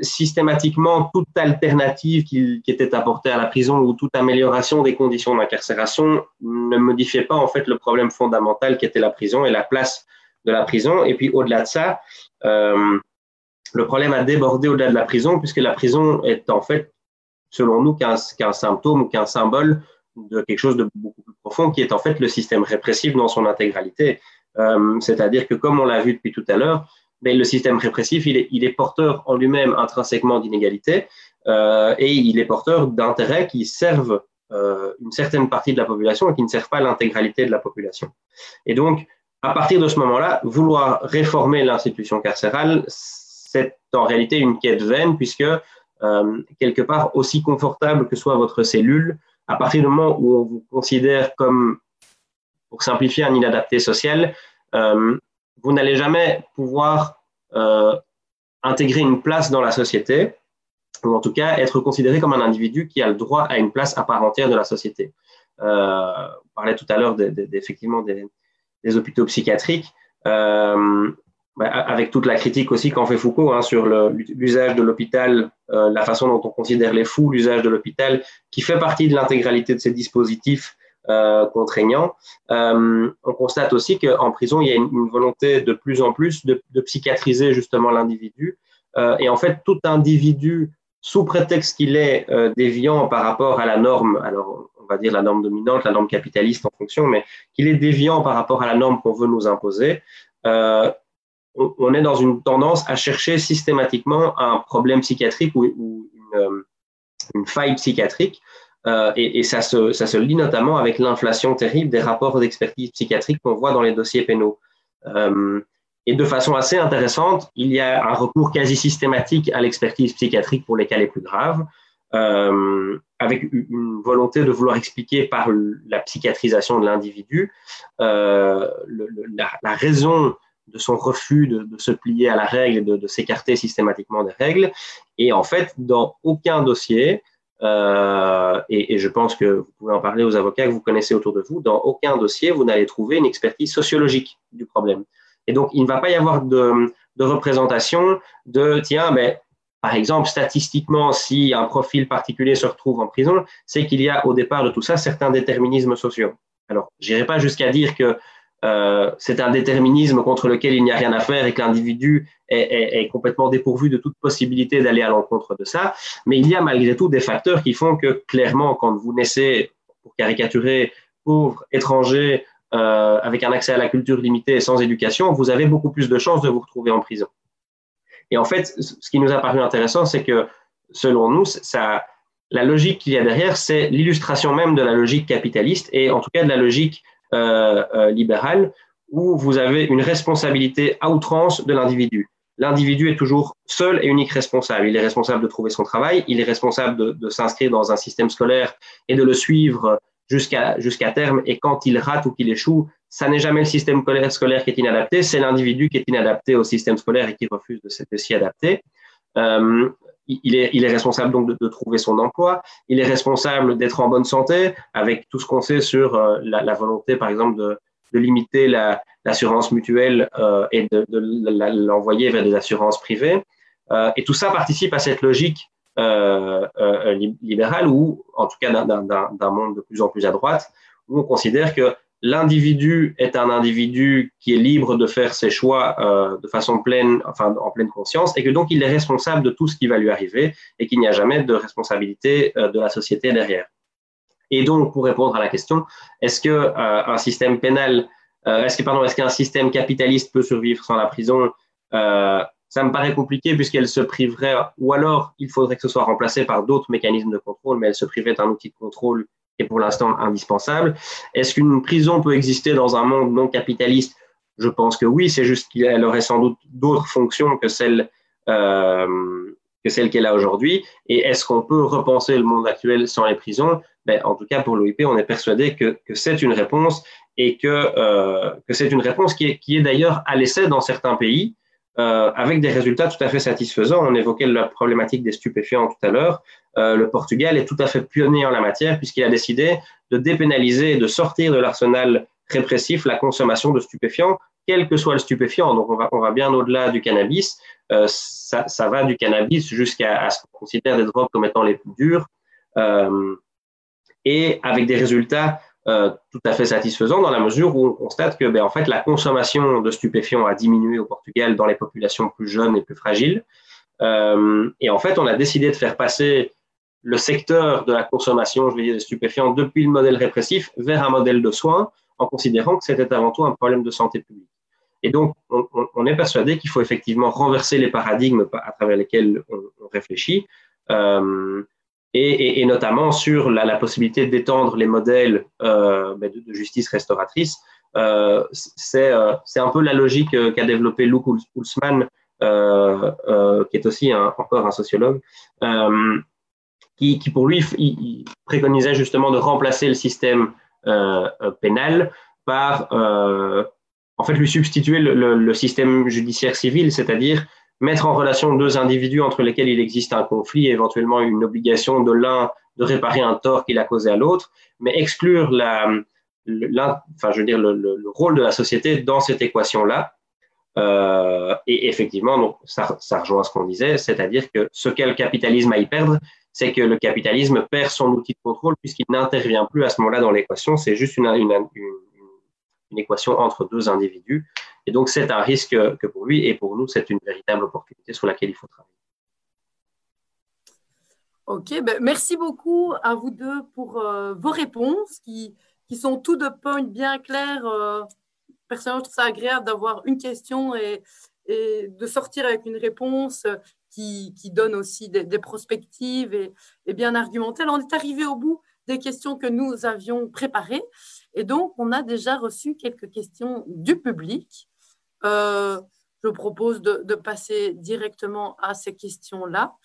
systématiquement, toute alternative qui, était apportée à la prison ou toute amélioration des conditions d'incarcération ne modifiait pas en fait le problème fondamental qui était la prison et la place de la prison. Et puis au-delà de ça, euh, le problème a débordé au-delà de la prison puisque la prison est en fait, selon nous, qu'un symptôme ou qu'un symbole de quelque chose de beaucoup plus profond qui est en fait le système répressif dans son intégralité. Euh, c'est-à-dire que, comme on l'a vu depuis tout à l'heure, ben, le système répressif, il est, porteur en lui-même intrinsèquement d'inégalités euh, et il est porteur d'intérêts qui servent euh, une certaine partie de la population et qui ne servent pas l'intégralité de la population. Et donc, à partir de ce moment-là, vouloir réformer l'institution carcérale, c'est en réalité une quête vaine, puisque euh, quelque part, aussi confortable que soit votre cellule, à partir du moment où on vous considère comme pour simplifier, un inadapté social, euh, vous n'allez jamais pouvoir euh, intégrer une place dans la société, ou en tout cas être considéré comme un individu qui a le droit à une place à part entière de la société. On parlait tout à l'heure des, hôpitaux psychiatriques, bah, avec toute la critique aussi qu'en fait Foucault hein, sur l'usage de l'hôpital, la façon dont on considère les fous, l'usage de l'hôpital, qui fait partie de l'intégralité de ces dispositifs euh, contraignant. Euh, on constate aussi qu'en prison, il y a une, volonté de plus en plus de, psychiatriser justement l'individu. Euh, et en fait, tout individu, sous prétexte qu'il est déviant par rapport à la norme, alors on va dire la norme dominante, la norme capitaliste en fonction, mais qu'il est déviant par rapport à la norme qu'on veut nous imposer, on, est dans une tendance à chercher systématiquement un problème psychiatrique ou, une, une, faille psychiatrique euh, et, ça, se, ça, se, lie notamment avec l'inflation terrible des rapports d'expertise psychiatrique qu'on voit dans les dossiers pénaux. Euh, et de façon assez intéressante, il y a un recours quasi systématique à l'expertise psychiatrique pour les cas les plus graves, euh, avec une volonté de vouloir expliquer par la psychiatrisation de l'individu la, raison de son refus de, se plier à la règle de, de s'écarter systématiquement des règles. Et en fait, dans aucun dossier, euh, et, je pense que vous pouvez en parler aux avocats que vous connaissez autour de vous, dans aucun dossier, vous n'allez trouver une expertise sociologique du problème. Et donc, il ne va pas y avoir de, de représentation de, tiens, mais par exemple, statistiquement, si un profil particulier se retrouve en prison, c'est qu'il y a au départ de tout ça certains déterminismes sociaux. Alors, j'irai pas jusqu'à dire que euh, c'est un déterminisme contre lequel il n'y a rien à faire et que l'individu est, complètement dépourvu de toute possibilité d'aller à l'encontre de ça. Mais il y a malgré tout des facteurs qui font que clairement, quand vous naissez, pour caricaturer, pauvre, étranger, euh, avec un accès à la culture limité et sans éducation, vous avez beaucoup plus de chances de vous retrouver en prison. Et en fait, ce qui nous a paru intéressant, c'est que selon nous, ça, la logique qu'il y a derrière, c'est l'illustration même de la logique capitaliste et en tout cas de la logique libérale, où vous avez une responsabilité à outrance de l'individu. L'individu est toujours seul et unique responsable. Il est responsable de trouver son travail, il est responsable de, s'inscrire dans un système scolaire et de le suivre jusqu'à terme. Et quand il rate ou qu'il échoue, ça n'est jamais le système scolaire qui est inadapté, c'est l'individu qui est inadapté au système scolaire et qui refuse de, de s'y adapter. Euh, il est, il est, responsable donc de, de, trouver son emploi. Il est responsable d'être en bonne santé, avec tout ce qu'on sait sur euh, la, la, volonté, par exemple, de, de limiter l'assurance mutuelle euh, et de, l'envoyer vers des assurances privées. Euh, et tout ça participe à cette logique euh, euh, libérale, ou en tout cas d'un monde de plus en plus à droite, où on considère que l'individu est un individu qui est libre de faire ses choix euh, de façon pleine, enfin en pleine conscience, et que donc il est responsable de tout ce qui va lui arriver, et qu'il n'y a jamais de responsabilité euh, de la société derrière. Et donc, pour répondre à la question, est-ce que euh, un système pénal, est-ce que pardon, est-ce qu'un système capitaliste peut survivre sans la prison Ça me paraît compliqué puisqu'elle se priverait, ou alors il faudrait que ce soit remplacé par d'autres mécanismes de contrôle, mais elle se priverait d'un outil de contrôle est pour l'instant indispensable. Est-ce qu'une prison peut exister dans un monde non capitaliste? Je pense que oui, c'est juste qu'elle aurait sans doute d'autres fonctions que celles euh, celle qu'elle a aujourd'hui. Et est-ce qu'on peut repenser le monde actuel sans les prisons? Ben, En tout cas, pour l'OIP, on est persuadé que, que c'est une réponse et que, euh, que c'est une réponse qui est, qui est d'ailleurs à l'essai dans certains pays. Euh, avec des résultats tout à fait satisfaisants. On évoquait la problématique des stupéfiants tout à l'heure. Euh, le Portugal est tout à fait pionnier en la matière puisqu'il a décidé de dépénaliser et de sortir de l'arsenal répressif la consommation de stupéfiants, quel que soit le stupéfiant. Donc on va, on va bien au-delà du cannabis. Euh, ça, ça, va du cannabis jusqu'à ce qu'on considère des drogues comme étant les plus dures. Euh, et avec des résultats euh, tout à fait satisfaisant dans la mesure où on constate que ben, en fait, la consommation de stupéfiants a diminué au Portugal dans les populations plus jeunes et plus fragiles. Euh, et en fait, on a décidé de faire passer le secteur de la consommation, je veux dire, des stupéfiants depuis le modèle répressif vers un modèle de soins en considérant que c'était avant tout un problème de santé publique. Et donc, on, est persuadé qu'il faut effectivement renverser les paradigmes à travers lesquels on, on réfléchit. Euh, et, notamment sur la, possibilité d'étendre les modèles euh, ben, de, justice restauratrice. Euh, c'est euh, un peu la logique qu'a développé Luke Hulsmann, euh, qui est aussi encore un sociologue, qui, pour lui préconisait justement de remplacer le système pénal par en fait lui substituer le système judiciaire civil, c'est-à-dire mettre en relation deux individus entre lesquels il existe un conflit, éventuellement une obligation de l'un de réparer un tort qu'il a causé à l'autre, mais exclure la, enfin, je veux dire, le, le, le, rôle de la société dans cette équation-là. Euh, et effectivement, donc, ça, rejoint ce qu'on disait, c'est-à-dire que ce qu'est le capitalisme à y perdre, c'est que le capitalisme perd son outil de contrôle puisqu'il n'intervient plus à ce moment-là dans l'équation, c'est juste une, une équation entre deux individus. Et donc, c'est un risque que pour lui et pour nous, c'est une véritable opportunité sur laquelle il faut travailler. Ok, ben merci beaucoup à vous deux pour euh, vos réponses qui, qui sont tout de points bien clairs. Euh, personnellement, je trouve ça agréable d'avoir une question et, et, de sortir avec une réponse qui, qui donne aussi des, des perspectives et, et, bien argumentée. Alors, on est arrivé au bout des questions que nous avions préparées. Et donc, on a déjà reçu quelques questions du public. Euh, je propose de, passer directement à ces questions-là.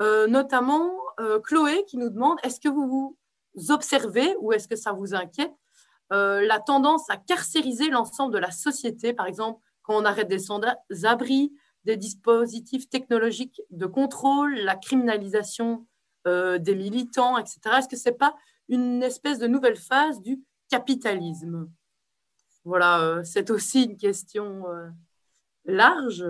Euh, notamment, euh, Chloé qui nous demande, est-ce que vous vous observez ou est-ce que ça vous inquiète la tendance à carcériser l'ensemble de la société, par exemple, quand on arrête des sans-abri, des dispositifs technologiques de contrôle, la criminalisation des militants, etc. Est-ce que ce n'est pas une espèce de nouvelle phase du capitalisme Voilà, c'est aussi une question large.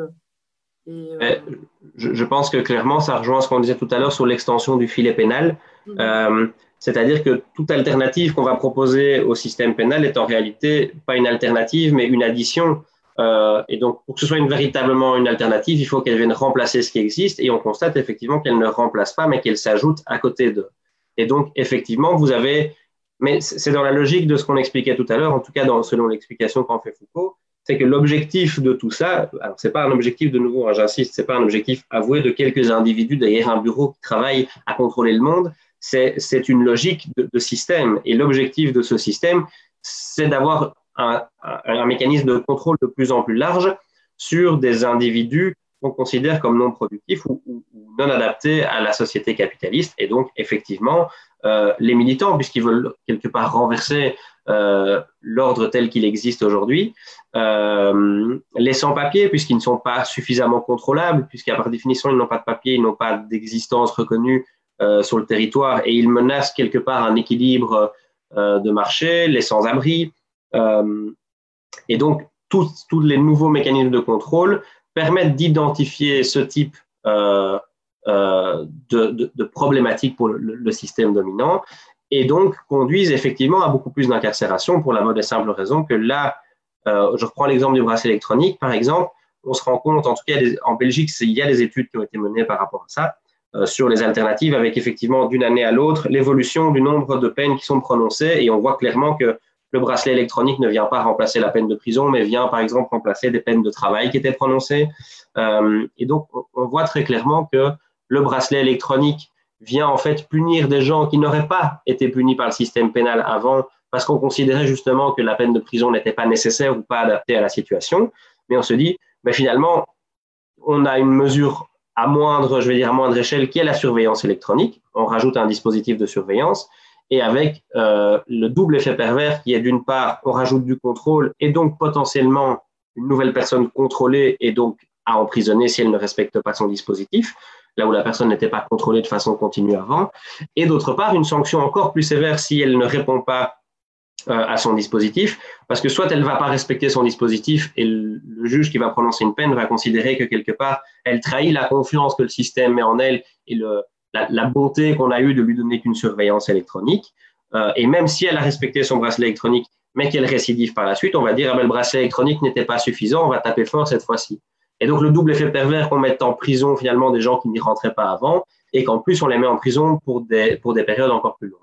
je, pense que clairement, ça rejoint ce qu'on disait tout à l'heure sur l'extension du filet pénal. Mhm. C'est-à-dire que toute alternative qu'on va proposer au système pénal est en réalité pas une alternative, mais une addition. Euh, et donc, pour que ce soit une, véritablement une alternative, il faut qu'elle vienne remplacer ce qui existe. Et on constate effectivement qu'elle ne remplace pas, mais qu'elle s'ajoute à côté d'eux. Et donc, effectivement, vous avez, mais c'est dans la logique de ce qu'on expliquait tout à l'heure, en tout cas selon l'explication qu'en fait Foucault, c'est que l'objectif de tout ça, alors c'est pas un objectif de nouveau, hein, j'insiste, c'est pas un objectif avoué de quelques individus derrière un bureau qui travaillent à contrôler le monde, c'est une logique de, système. Et l'objectif de ce système, c'est d'avoir un, mécanisme de contrôle de plus en plus large sur des individus qu'on considère comme non productifs ou, non adaptés à la société capitaliste. Et donc, effectivement, euh, les militants, puisqu'ils veulent quelque part renverser euh, l'ordre tel qu'il existe aujourd'hui, euh, les sans-papiers, puisqu'ils ne sont pas suffisamment contrôlables, puisqu'à par définition, ils n'ont pas de papier, ils n'ont pas d'existence reconnue sur le territoire et ils menacent quelque part un équilibre de marché, les sans-abri. Et donc, tous, les nouveaux mécanismes de contrôle permettent d'identifier ce type de, de, de, problématiques pour le, système dominant et donc conduisent effectivement à beaucoup plus d'incarcération pour la mode et simple raison que là, je reprends l'exemple du bracelet électronique, par exemple, on se rend compte, en tout cas en Belgique, il y a des études qui ont été menées par rapport à ça, euh, sur les alternatives avec effectivement d'une année à l'autre l'évolution du nombre de peines qui sont prononcées et on voit clairement que le bracelet électronique ne vient pas remplacer la peine de prison, mais vient par exemple remplacer des peines de travail qui étaient prononcées. Euh, et donc, on voit très clairement que le bracelet électronique vient en fait punir des gens qui n'auraient pas été punis par le système pénal avant parce qu'on considérait justement que la peine de prison n'était pas nécessaire ou pas adaptée à la situation. Mais on se dit, mais finalement, on a une mesure à moindre, je vais dire à moindre échelle, qui est la surveillance électronique. On rajoute un dispositif de surveillance et avec euh, le double effet pervers qui est d'une part, on rajoute du contrôle et donc potentiellement une nouvelle personne contrôlée et donc à emprisonner si elle ne respecte pas son dispositif, là où la personne n'était pas contrôlée de façon continue avant. Et d'autre part, une sanction encore plus sévère si elle ne répond pas euh, à son dispositif, parce que soit elle ne va pas respecter son dispositif et le, juge qui va prononcer une peine va considérer que quelque part, elle trahit la confiance que le système met en elle et le, la, bonté qu'on a eue de lui donner qu'une surveillance électronique. Euh, et même si elle a respecté son bracelet électronique, mais qu'elle récidive par la suite, on va dire, ah ben, le bracelet électronique n'était pas suffisant, on va taper fort cette fois-ci. Et donc le double effet pervers qu'on mette en prison finalement des gens qui n'y rentraient pas avant, et qu'en plus on les met en prison pour des, pour des périodes encore plus longues.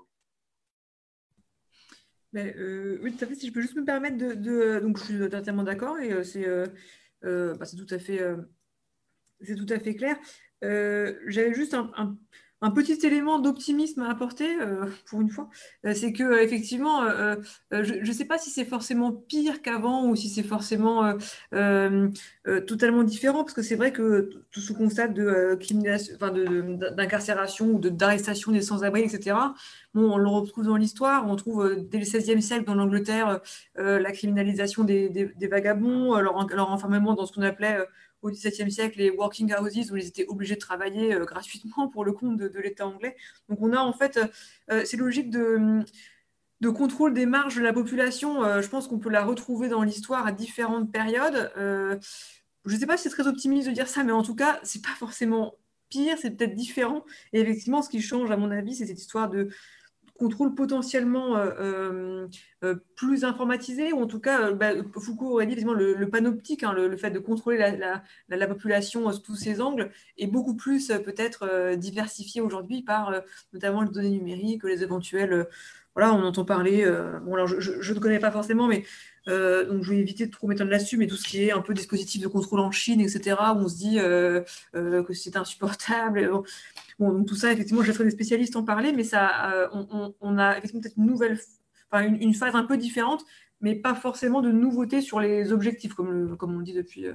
Euh, oui, tout à fait. Si je peux juste me permettre de. donc, je suis totalement d'accord et euh, bah, c'est tout, c'est tout à fait clair. J'avais juste un, petit élément d'optimisme à apporter euh, pour une fois, euh, c'est que euh, effectivement, je ne sais pas si c'est forcément pire qu'avant ou si c'est forcément totalement différent, parce que c'est vrai que tout ce constat d'incarcération ou d'arrestation des sans-abri, etc. Bon, on le retrouve dans l'histoire, on trouve dès le XVIe siècle dans l'Angleterre la criminalisation des, des, vagabonds, leur, leur enfermement dans ce qu'on appelait au XVIIe siècle les working houses où ils étaient obligés de travailler euh, gratuitement pour le compte de, l'État anglais. Donc on a en fait euh, euh, ces logiques de, contrôle des marges de la population. je pense qu'on peut la retrouver dans l'histoire à différentes périodes. je ne sais pas si c'est très optimiste de dire ça, mais en tout cas, c'est pas forcément pire, c'est peut-être différent. Et effectivement, ce qui change, à mon avis, c'est cette histoire de contrôle potentiellement euh, euh, euh, plus informatisé, ou en tout cas, bah, Foucault aurait dit le, panoptique, hein, le, fait de contrôler la, la, population sous tous ses angles, est beaucoup plus peut-être diversifié aujourd'hui par notamment les données numériques, les éventuels... voilà, on entend parler, bon alors je ne connais pas forcément, mais donc je vais éviter de trop m'étendre là-dessus, mais tout ce qui est un peu dispositif de contrôle en Chine, etc., où on se dit que c'est insupportable. Bon, donc tout ça, effectivement, je laisserai des spécialistes en parler, mais ça, euh, on, a effectivement peut-être une nouvelle, enfin une, phase un peu différente, mais pas forcément de nouveautés sur les objectifs, comme, comme on le dit depuis, euh,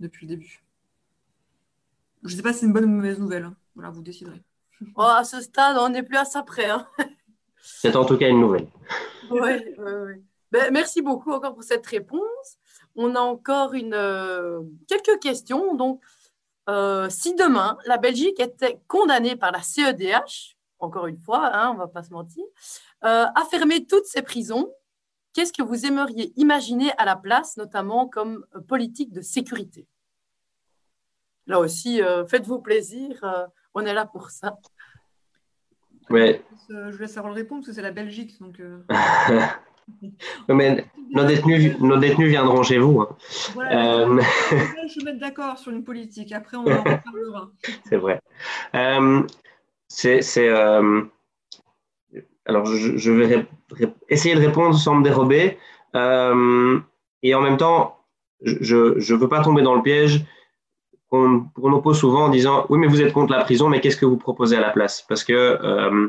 depuis le début. Je ne sais pas si c'est une bonne ou une mauvaise nouvelle. Hein. Voilà, vous déciderez. Oh, à ce stade, on n'est plus à ça près. Hein. c'est en tout cas une nouvelle. Oui, oui, ben, merci beaucoup encore pour cette réponse. On a encore une, euh, quelques questions. Donc, euh, si demain la Belgique était condamnée par la CEDH, encore une fois, hein, on ne va pas se mentir, euh, à fermer toutes ses prisons, qu'est-ce que vous aimeriez imaginer à la place, notamment comme politique de sécurité? Là aussi, faites-vous plaisir, on est là pour ça. Ouais. Je laisse Harold répondre parce que c'est la Belgique. Donc, mais nos détenus, nos détenus viendront chez vous. Hein. euh... Je vais mettre d'accord sur une politique. Après, on en reparlera. c'est vrai. Euh, c'est, euh... Alors, je, je vais essayer de répondre sans me dérober. Euh, et en même temps, je ne veux pas tomber dans le piège qu'on, qu'on oppose souvent en disant Oui, mais vous êtes contre la prison, mais qu'est-ce que vous proposez à la place? Parce que euh,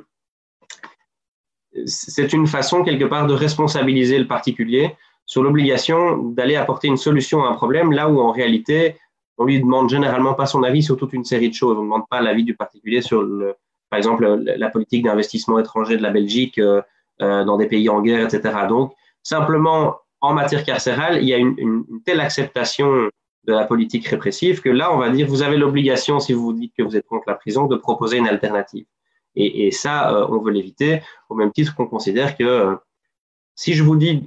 c'est une façon quelque part de responsabiliser le particulier sur l'obligation d'aller apporter une solution à un problème, là où en réalité, on lui demande généralement pas son avis sur toute une série de choses. On ne demande pas l'avis du particulier sur, le, par exemple, la politique d'investissement étranger de la Belgique euh, euh, dans des pays en guerre, etc. Donc, simplement, en matière carcérale, il y a une, une, telle acceptation de la politique répressive que là, on va dire, vous avez l'obligation, si vous vous dites que vous êtes contre la prison, de proposer une alternative. Et, ça, euh, on veut l'éviter, au même titre qu'on considère que euh, si je vous dis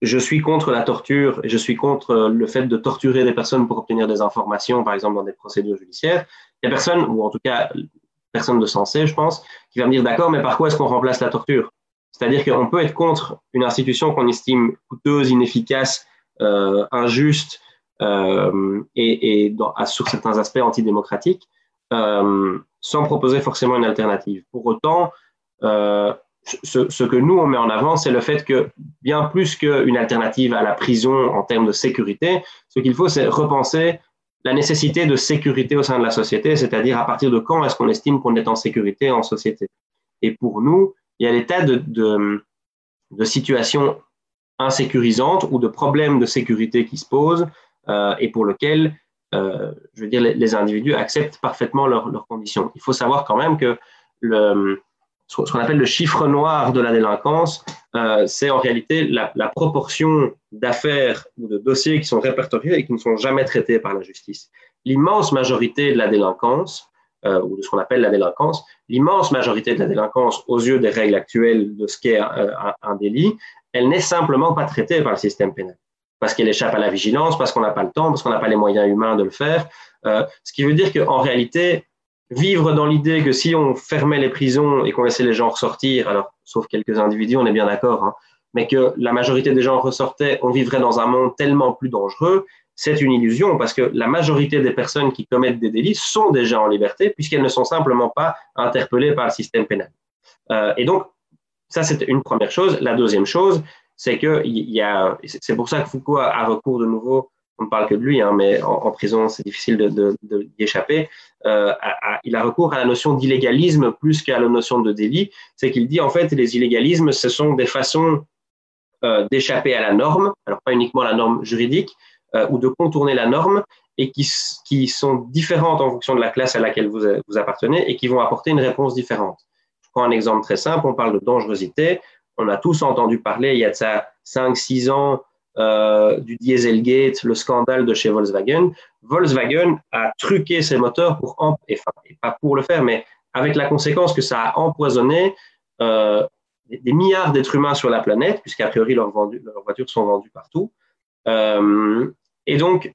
je suis contre la torture je suis contre euh, le fait de torturer des personnes pour obtenir des informations, par exemple dans des procédures judiciaires, il y a personne, ou en tout cas personne de sensé, je pense, qui va me dire d'accord, mais par quoi est-ce qu'on remplace la torture? C'est-à-dire qu'on peut être contre une institution qu'on estime coûteuse, inefficace, injuste et, et sur certains aspects antidémocratiques, sans proposer forcément une alternative. Pour autant, euh, ce, que nous, on met en avant, c'est le fait que bien plus qu'une alternative à la prison en termes de sécurité, ce qu'il faut, c'est repenser la nécessité de sécurité au sein de la société, c'est-à-dire à partir de quand est-ce qu'on estime qu'on est en sécurité en société. Et pour nous, il y a des tas de, de, de situations insécurisantes ou de problèmes de sécurité qui se posent euh, et pour lesquels euh, je veux dire, les, individus acceptent parfaitement leurs, conditions. Il faut savoir quand même que ce qu'on appelle le chiffre noir de la délinquance, euh, c'est en réalité la, proportion d'affaires ou de dossiers qui sont répertoriés et qui ne sont jamais traités par la justice. L'immense majorité de la délinquance, euh, ou de ce qu'on appelle la délinquance, l'immense majorité de la délinquance aux yeux des règles actuelles de ce qu'est un délit, elle n'est simplement pas traitée par le système pénal parce qu'elle échappe à la vigilance, parce qu'on n'a pas le temps, parce qu'on n'a pas les moyens humains de le faire. Euh, ce qui veut dire qu'en réalité, vivre dans l'idée que si on fermait les prisons et qu'on laissait les gens ressortir, alors sauf quelques individus, on est bien d'accord, hein, mais que la majorité des gens ressortaient, on vivrait dans un monde tellement plus dangereux, c'est une illusion parce que la majorité des personnes qui commettent des délits sont déjà en liberté puisqu'elles ne sont simplement pas interpellées par le système pénal. Euh, et donc, ça, c'est une première chose. La deuxième chose, c'est que il y a, c'est pour ça que Foucault a, recours de nouveau, on ne parle que de lui, hein, mais en, prison, c'est difficile de, de, échapper. Euh, il a recours à la notion d'illégalisme plus qu'à la notion de délit. C'est qu'il dit en fait les illégalismes, ce sont des façons euh, d'échapper à la norme, alors pas uniquement la norme juridique, euh, ou de contourner la norme, et qui, qui sont différentes en fonction de la classe à laquelle vous, vous appartenez et qui vont apporter une réponse différente. Je prends un exemple très simple, on parle de dangerosité on a tous entendu parler il y a de ça 5-6 ans euh, du Dieselgate, le scandale de chez Volkswagen. Volkswagen a truqué ses moteurs pour, enfin, pas pour le faire, mais avec la conséquence que ça a empoisonné euh, des, milliards d'êtres humains sur la planète, puisqu'a priori leurs, leurs, voitures sont vendues partout. Euh, et donc,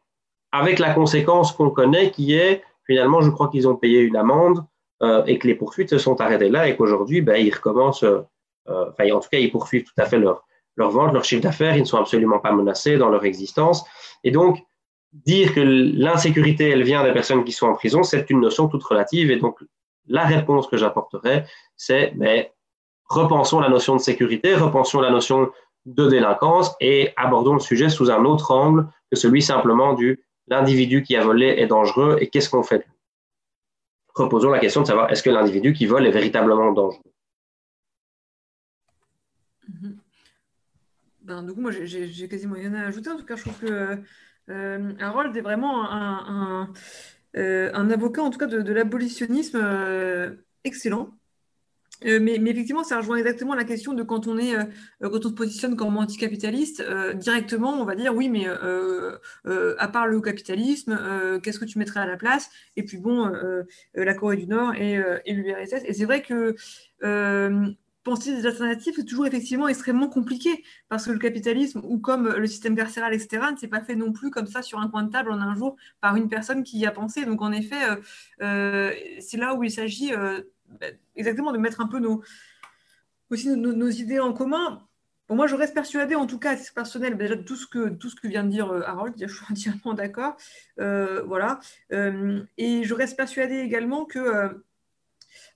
avec la conséquence qu'on connaît, qui est finalement, je crois qu'ils ont payé une amende et que les poursuites se sont arrêtées là et qu'aujourd'hui, ben, ils recommencent enfin, en tout cas, ils poursuivent tout à fait leur, leur vente, leur chiffre d'affaires, ils ne sont absolument pas menacés dans leur existence. Et donc, dire que l'insécurité, elle vient des personnes qui sont en prison, c'est une notion toute relative. Et donc, la réponse que j'apporterai, c'est mais, repensons la notion de sécurité, repensons la notion de délinquance et abordons le sujet sous un autre angle que celui simplement du l'individu qui a volé est dangereux et qu'est-ce qu'on fait Reposons la question de savoir est-ce que l'individu qui vole est véritablement dangereux? Ben, du coup, moi, j'ai quasiment rien à ajouter. En tout cas, je trouve que euh, Harold est vraiment un, euh, un, avocat, en tout cas, de, l'abolitionnisme euh, excellent. Euh, mais, effectivement, ça rejoint exactement la question de quand on est, quand on se positionne comme anticapitaliste, directement, on va dire oui, mais à part le capitalisme, qu'est-ce que tu mettrais à la place? Et puis bon, la Corée du Nord et, et l'URSS. Et c'est vrai que penser des alternatives, c'est toujours effectivement extrêmement compliqué parce que le capitalisme ou comme le système carcéral, etc., ne s'est pas fait non plus comme ça sur un coin de table en un jour par une personne qui y a pensé. Donc en effet, c'est là où il s'agit bah, exactement de mettre un peu nos, aussi nos, idées en commun. Bon, moi, je reste persuadée, en tout cas à titre personnel, déjà de tout ce que, tout ce que vient de dire euh, Harold, je suis entièrement d'accord. Euh, voilà. Euh, et je reste persuadée également que,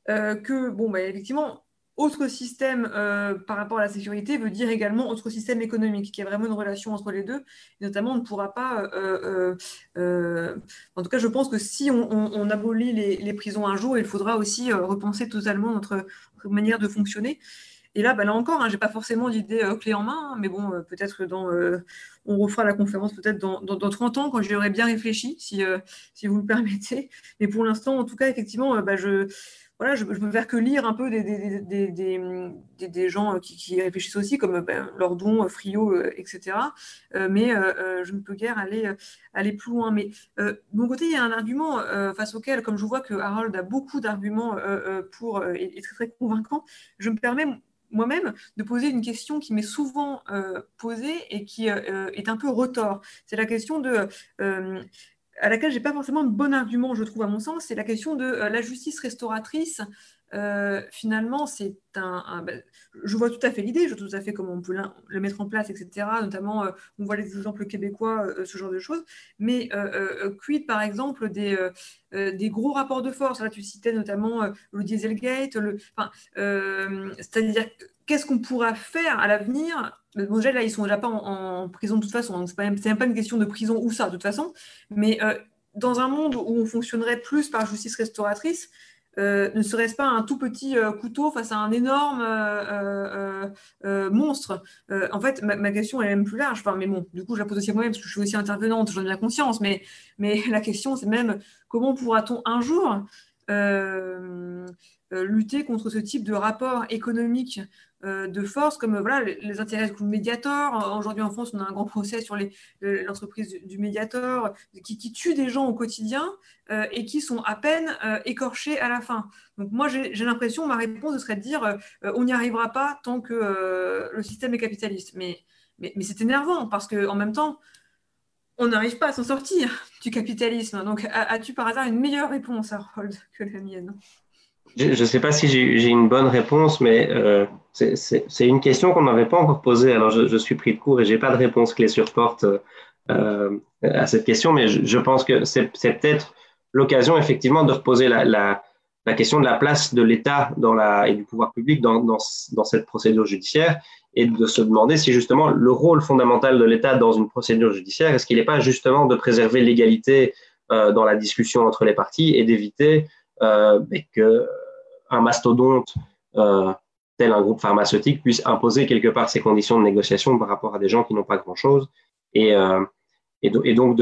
que bon, bah, effectivement, autre système euh, par rapport à la sécurité veut dire également autre système économique, qui est vraiment une relation entre les deux. notamment, on ne pourra pas. Euh, euh, en tout cas, je pense que si on, abolit les, prisons un jour, il faudra aussi repenser totalement notre, manière de fonctionner. Et là, bah, là encore, hein, je n'ai pas forcément d'idée clé en main, mais bon, peut-être dans. on refera la conférence peut-être dans, dans, 30 ans, quand j'y aurai bien réfléchi, si, si vous le permettez. Mais pour l'instant, en tout cas, effectivement, bah, je voilà, je ne peux faire que lire un peu des, des, des, des gens qui, réfléchissent aussi, comme ben, Lordon, Friot, euh, etc. Euh, mais euh, je ne peux guère aller, aller plus loin. Mais de mon côté, il y a un argument face auquel, comme je vois que Harold a beaucoup d'arguments pour et, très, très convaincant, je me permets moi-même de poser une question qui m'est souvent posée et qui est un peu retort. C'est la question de à laquelle j'ai pas forcément de bon argument, je trouve, à mon sens, c'est la question de euh, la justice restauratrice. Euh, finalement, c'est un, ben, je vois tout à fait l'idée, je vois tout à fait comment on peut le mettre en place, etc. Notamment, euh, on voit les exemples québécois, ce genre de choses. Mais quid, par exemple, des, des gros rapports de force? Là, tu citais notamment le Dieselgate. Le, c'est-à-dire, qu'est-ce qu'on pourra faire à l'avenir? Bon, déjà, là, ils sont déjà pas en, prison de toute façon. Ce n'est même, pas une question de prison ou ça, de toute façon. Mais euh, dans un monde où on fonctionnerait plus par justice restauratrice, euh, ne serait-ce pas un tout petit euh, couteau face à un énorme monstre? En fait, ma, question est même plus large. Enfin, mais bon, du coup, je la pose aussi à moi-même parce que je suis aussi intervenante, j'en ai bien conscience. Mais, mais la question, c'est même comment pourra-t-on un jour lutter contre ce type de rapport économique euh, de force, comme voilà, les, intérêts du Mediator. Aujourd'hui en France, on a un grand procès sur l'entreprise du, Mediator qui, tue des gens au quotidien euh, et qui sont à peine euh, écorchés à la fin. Donc moi, j'ai l'impression, ma réponse serait de dire on n'y arrivera pas tant que le système est capitaliste. Mais, mais, c'est énervant parce qu'en même temps, on n'arrive pas à s'en sortir du capitalisme. Donc, as-tu par hasard une meilleure réponse, Harold, que la mienne? Je ne sais pas si j'ai une bonne réponse, mais c'est une question qu'on n'avait pas encore posée. Alors, je, suis pris de court et j'ai pas de réponse clé sur porte euh, à cette question, mais je, pense que c'est peut-être l'occasion effectivement de reposer la, la, la, question de la place de l'État et du pouvoir public dans, dans, dans, cette procédure judiciaire et de se demander si justement le rôle fondamental de l'État dans une procédure judiciaire, est-ce qu'il n'est pas justement de préserver l'égalité euh, dans la discussion entre les parties et d'éviter euh, qu'un mastodonte euh, tel un groupe pharmaceutique puisse imposer quelque part ses conditions de négociation par rapport à des gens qui n'ont pas grand-chose. Et, euh, donc,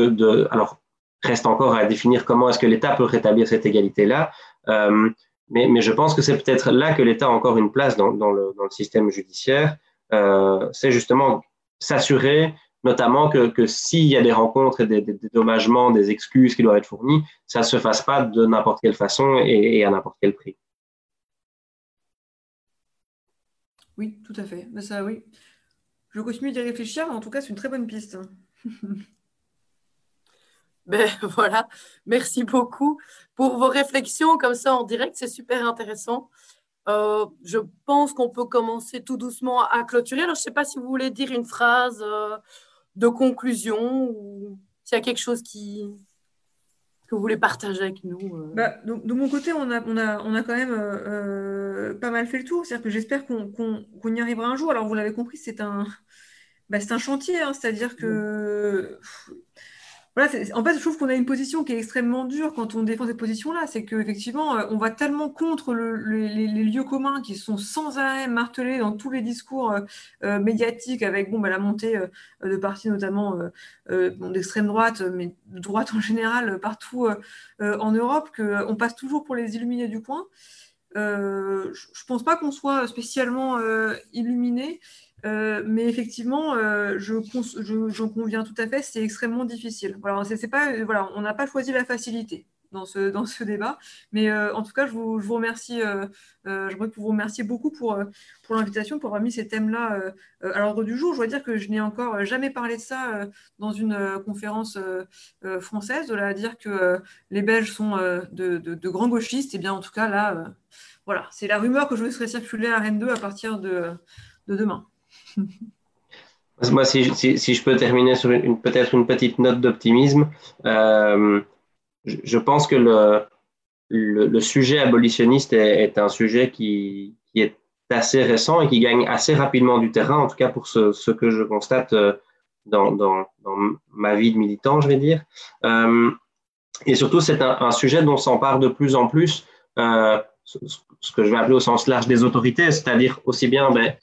alors, reste encore à définir comment est-ce que l'État peut rétablir cette égalité-là. Euh, mais, je pense que c'est peut-être là que l'État a encore une place dans, le, système judiciaire. C'est justement s'assurer notamment que, s'il y a des rencontres et des, des, dédommagements, des excuses qui doivent être fournies, ça ne se fasse pas de n'importe quelle façon et à n'importe quel prix. Oui, tout à fait. ça, oui. Je continue d'y réfléchir, en tout cas, c'est une très bonne piste. ben voilà, merci beaucoup pour vos réflexions comme ça en direct, c'est super intéressant. Euh, je pense qu'on peut commencer tout doucement à clôturer. Alors, je ne sais pas si vous voulez dire une phrase euh, de conclusion ou s'il y a quelque chose qui, vous voulez partager avec nous euh bah, donc, De mon côté, on a, on a, on a quand même euh, pas mal fait le tour. C'est-à-dire que j'espère qu'on y arrivera un jour. Alors, vous l'avez compris, c'est un, bah, un chantier. Hein. C'est-à-dire que en fait, je trouve qu'on a une position qui est extrêmement dure quand on défend cette position-là. C'est qu'effectivement, euh, on va tellement contre les, lieux communs qui sont sans arrêt martelés dans tous les discours euh, euh, médiatiques avec bon, bah, la montée de partis notamment d'extrême droite, mais de droite en général partout en Europe, qu'on passe toujours pour les illuminés du coin. je ne pense pas qu'on soit spécialement illuminé, mais effectivement, je, j'en conviens tout à fait, c'est extrêmement difficile. Voilà, c'est, pas, voilà, on n'a pas choisi la facilité dans ce, dans ce débat. Mais euh, en tout cas, je vous, je vous remercie, euh, euh, je vous remercier beaucoup pour, pour l'invitation, pour avoir mis ces thèmes-là à l'ordre du jour. Je dois dire que je n'ai encore jamais parlé de ça dans une conférence française, de là à dire que les Belges sont de, de, grands gauchistes. Et bien, en tout cas, là, voilà, c'est la rumeur que je laisserai circuler à Rennes 2 à partir de, de demain. Moi, si, je peux terminer sur une, peut-être une petite note d'optimisme, euh, je, pense que le, sujet abolitionniste est, un sujet qui, est assez récent et qui gagne assez rapidement du terrain, en tout cas pour ce, que je constate euh, dans, ma vie de militant, je vais dire. Euh, et surtout, c'est un, sujet dont s'empare de plus en plus ce, ce, que je vais appeler au sens large des autorités, c'est-à-dire aussi bien ben,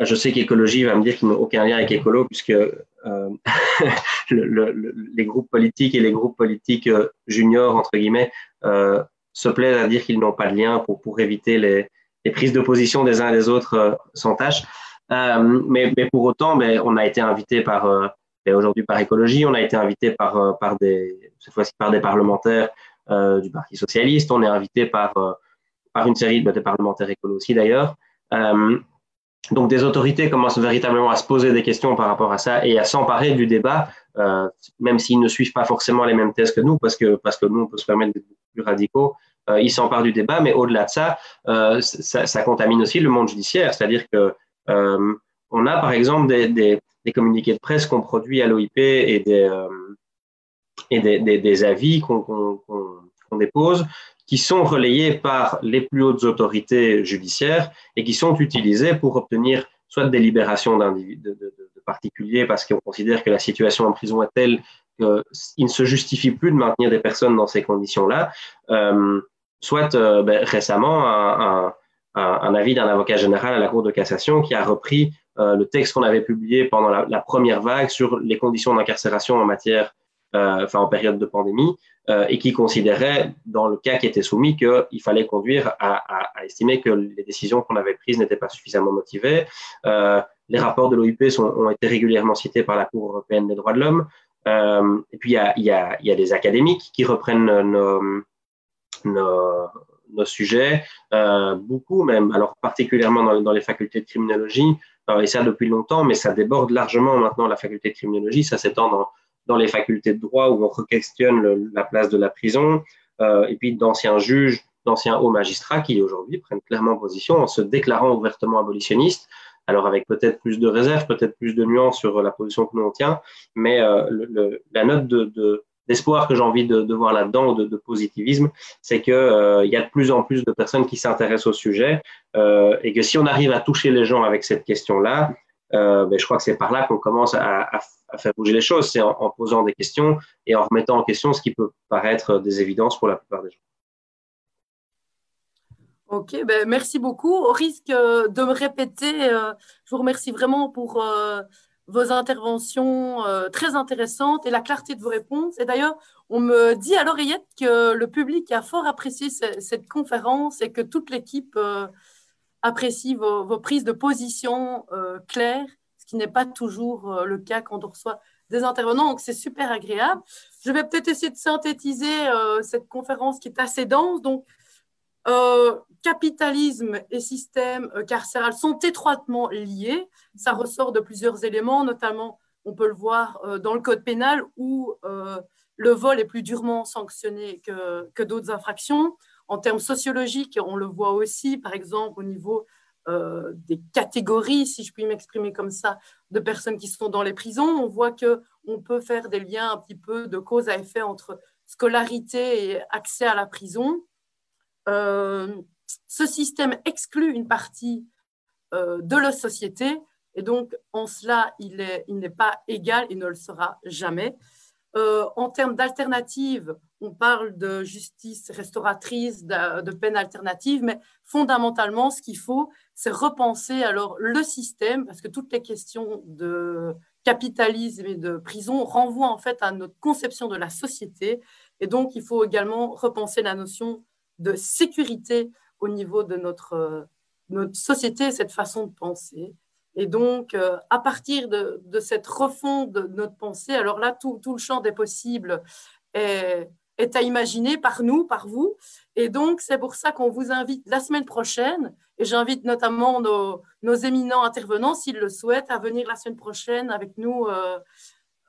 Je sais qu'écologie va me dire qu'il n'a aucun lien avec écolo, puisque euh, le, les groupes politiques et les groupes politiques euh, juniors, entre guillemets, euh, se plaisent à dire qu'ils n'ont pas de lien pour, pour éviter les, les prises de position des uns et des autres sans tâche. Mais, mais, pour autant, mais on a été invité par, ben, aujourd'hui par écologie, on a été invité par, par des, cette fois-ci par des parlementaires du Parti socialiste, on est invité par, par une série de, parlementaires écolos aussi d'ailleurs. Donc des autorités commencent véritablement à se poser des questions par rapport à ça et à s'emparer du débat, euh, même s'ils ne suivent pas forcément les mêmes thèses que nous, parce que, parce que nous, on peut se permettre d'être plus radicaux. Euh, ils s'emparent du débat, mais au-delà de ça, euh, ça, ça, contamine aussi le monde judiciaire. C'est-à-dire que on a par exemple des, des, communiqués de presse qu'on produit à l'OIP et des, et des, des avis qu'on qu dépose qui sont relayés par les plus hautes autorités judiciaires et qui sont utilisés pour obtenir soit des libérations de, particuliers parce qu'on considère que la situation en prison est telle qu'il ne se justifie plus de maintenir des personnes dans ces conditions-là, euh, soit euh, ben, récemment un, avis d'un avocat général à la Cour de cassation qui a repris euh, le texte qu'on avait publié pendant la, première vague sur les conditions d'incarcération en matière, en période de pandémie, euh, et qui considérait, dans le cas qui était soumis, qu'il fallait conduire à, estimer que les décisions qu'on avait prises n'étaient pas suffisamment motivées. Euh, les rapports de l'OIP ont été régulièrement cités par la Cour européenne des droits de l'homme. Euh, et puis, il y a, y, a, y a, des académiques qui reprennent nos, nos, nos sujets, beaucoup même, alors particulièrement dans, dans les facultés de criminologie, et ça depuis longtemps, mais ça déborde largement maintenant la faculté de criminologie, ça s'étend dans dans les facultés de droit où on re-questionne la place de la prison, euh, et puis d'anciens juges, d'anciens hauts magistrats qui aujourd'hui prennent clairement position en se déclarant ouvertement abolitionnistes, alors avec peut-être plus de réserve, peut-être plus de nuances sur la position que nous on tient, mais euh, la note de, d'espoir que j'ai envie de, de voir là-dedans, de, de positivisme, c'est qu'il euh, y a de plus en plus de personnes qui s'intéressent au sujet. Euh, et que si on arrive à toucher les gens avec cette question-là, ben, je crois que c'est par là qu'on commence à, à, à, faire bouger les choses, c'est en, posant des questions et en remettant en question ce qui peut paraître des évidences pour la plupart des gens. Ok, ben merci beaucoup. Au risque euh, de me répéter, euh, je vous remercie vraiment pour euh, vos interventions très intéressantes et la clarté de vos réponses. Et d'ailleurs, on me dit à l'oreillette que le public a fort apprécié cette conférence et que toute l'équipe apprécie vos, prises de position claires, qui n'est pas toujours euh, le cas quand on reçoit des intervenants. Donc, c'est super agréable. Je vais peut-être essayer de synthétiser euh, cette conférence qui est assez dense. Donc, capitalisme et système carcéral sont étroitement liés. Ça ressort de plusieurs éléments, notamment, on peut le voir dans le code pénal où le vol est plus durement sanctionné que, que d'autres infractions. En termes sociologiques, on le voit aussi, par exemple, au niveau euh, des catégories, si je puis m'exprimer comme ça, de personnes qui sont dans les prisons. On voit qu'on peut faire des liens un petit peu de cause à effet entre scolarité et accès à la prison. Euh, ce système exclut une partie euh, de la société et donc en cela, il n'est il pas égal et ne le sera jamais. En termes d'alternatives, on parle de justice restauratrice, de, de peine alternative, mais fondamentalement, ce qu'il faut, c'est repenser alors le système, parce que toutes les questions de capitalisme et de prison renvoient en fait à notre conception de la société. Et donc, il faut également repenser la notion de sécurité au niveau de notre, notre société, cette façon de penser. Et donc, à partir de, cette refonte de notre pensée, alors là, tout, tout le champ des possibles est, est à imaginer par nous, par vous. Et donc, c'est pour ça qu'on vous invite la semaine prochaine, et j'invite notamment nos, éminents intervenants, s'ils le souhaitent, à venir la semaine prochaine avec nous euh,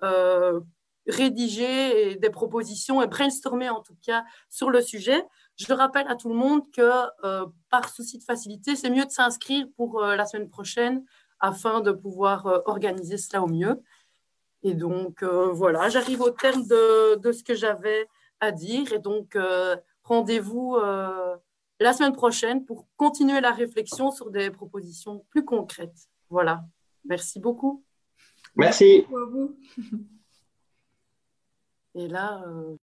euh, rédiger des propositions et brainstormer en tout cas sur le sujet. Je rappelle à tout le monde que euh, par souci de facilité, c'est mieux de s'inscrire pour la semaine prochaine afin de pouvoir organiser cela au mieux. Et donc, voilà, j'arrive au terme de, de ce que j'avais à dire. Et donc, euh, rendez-vous euh, la semaine prochaine pour continuer la réflexion sur des propositions plus concrètes. Voilà. Merci beaucoup. Merci. Et là. Euh,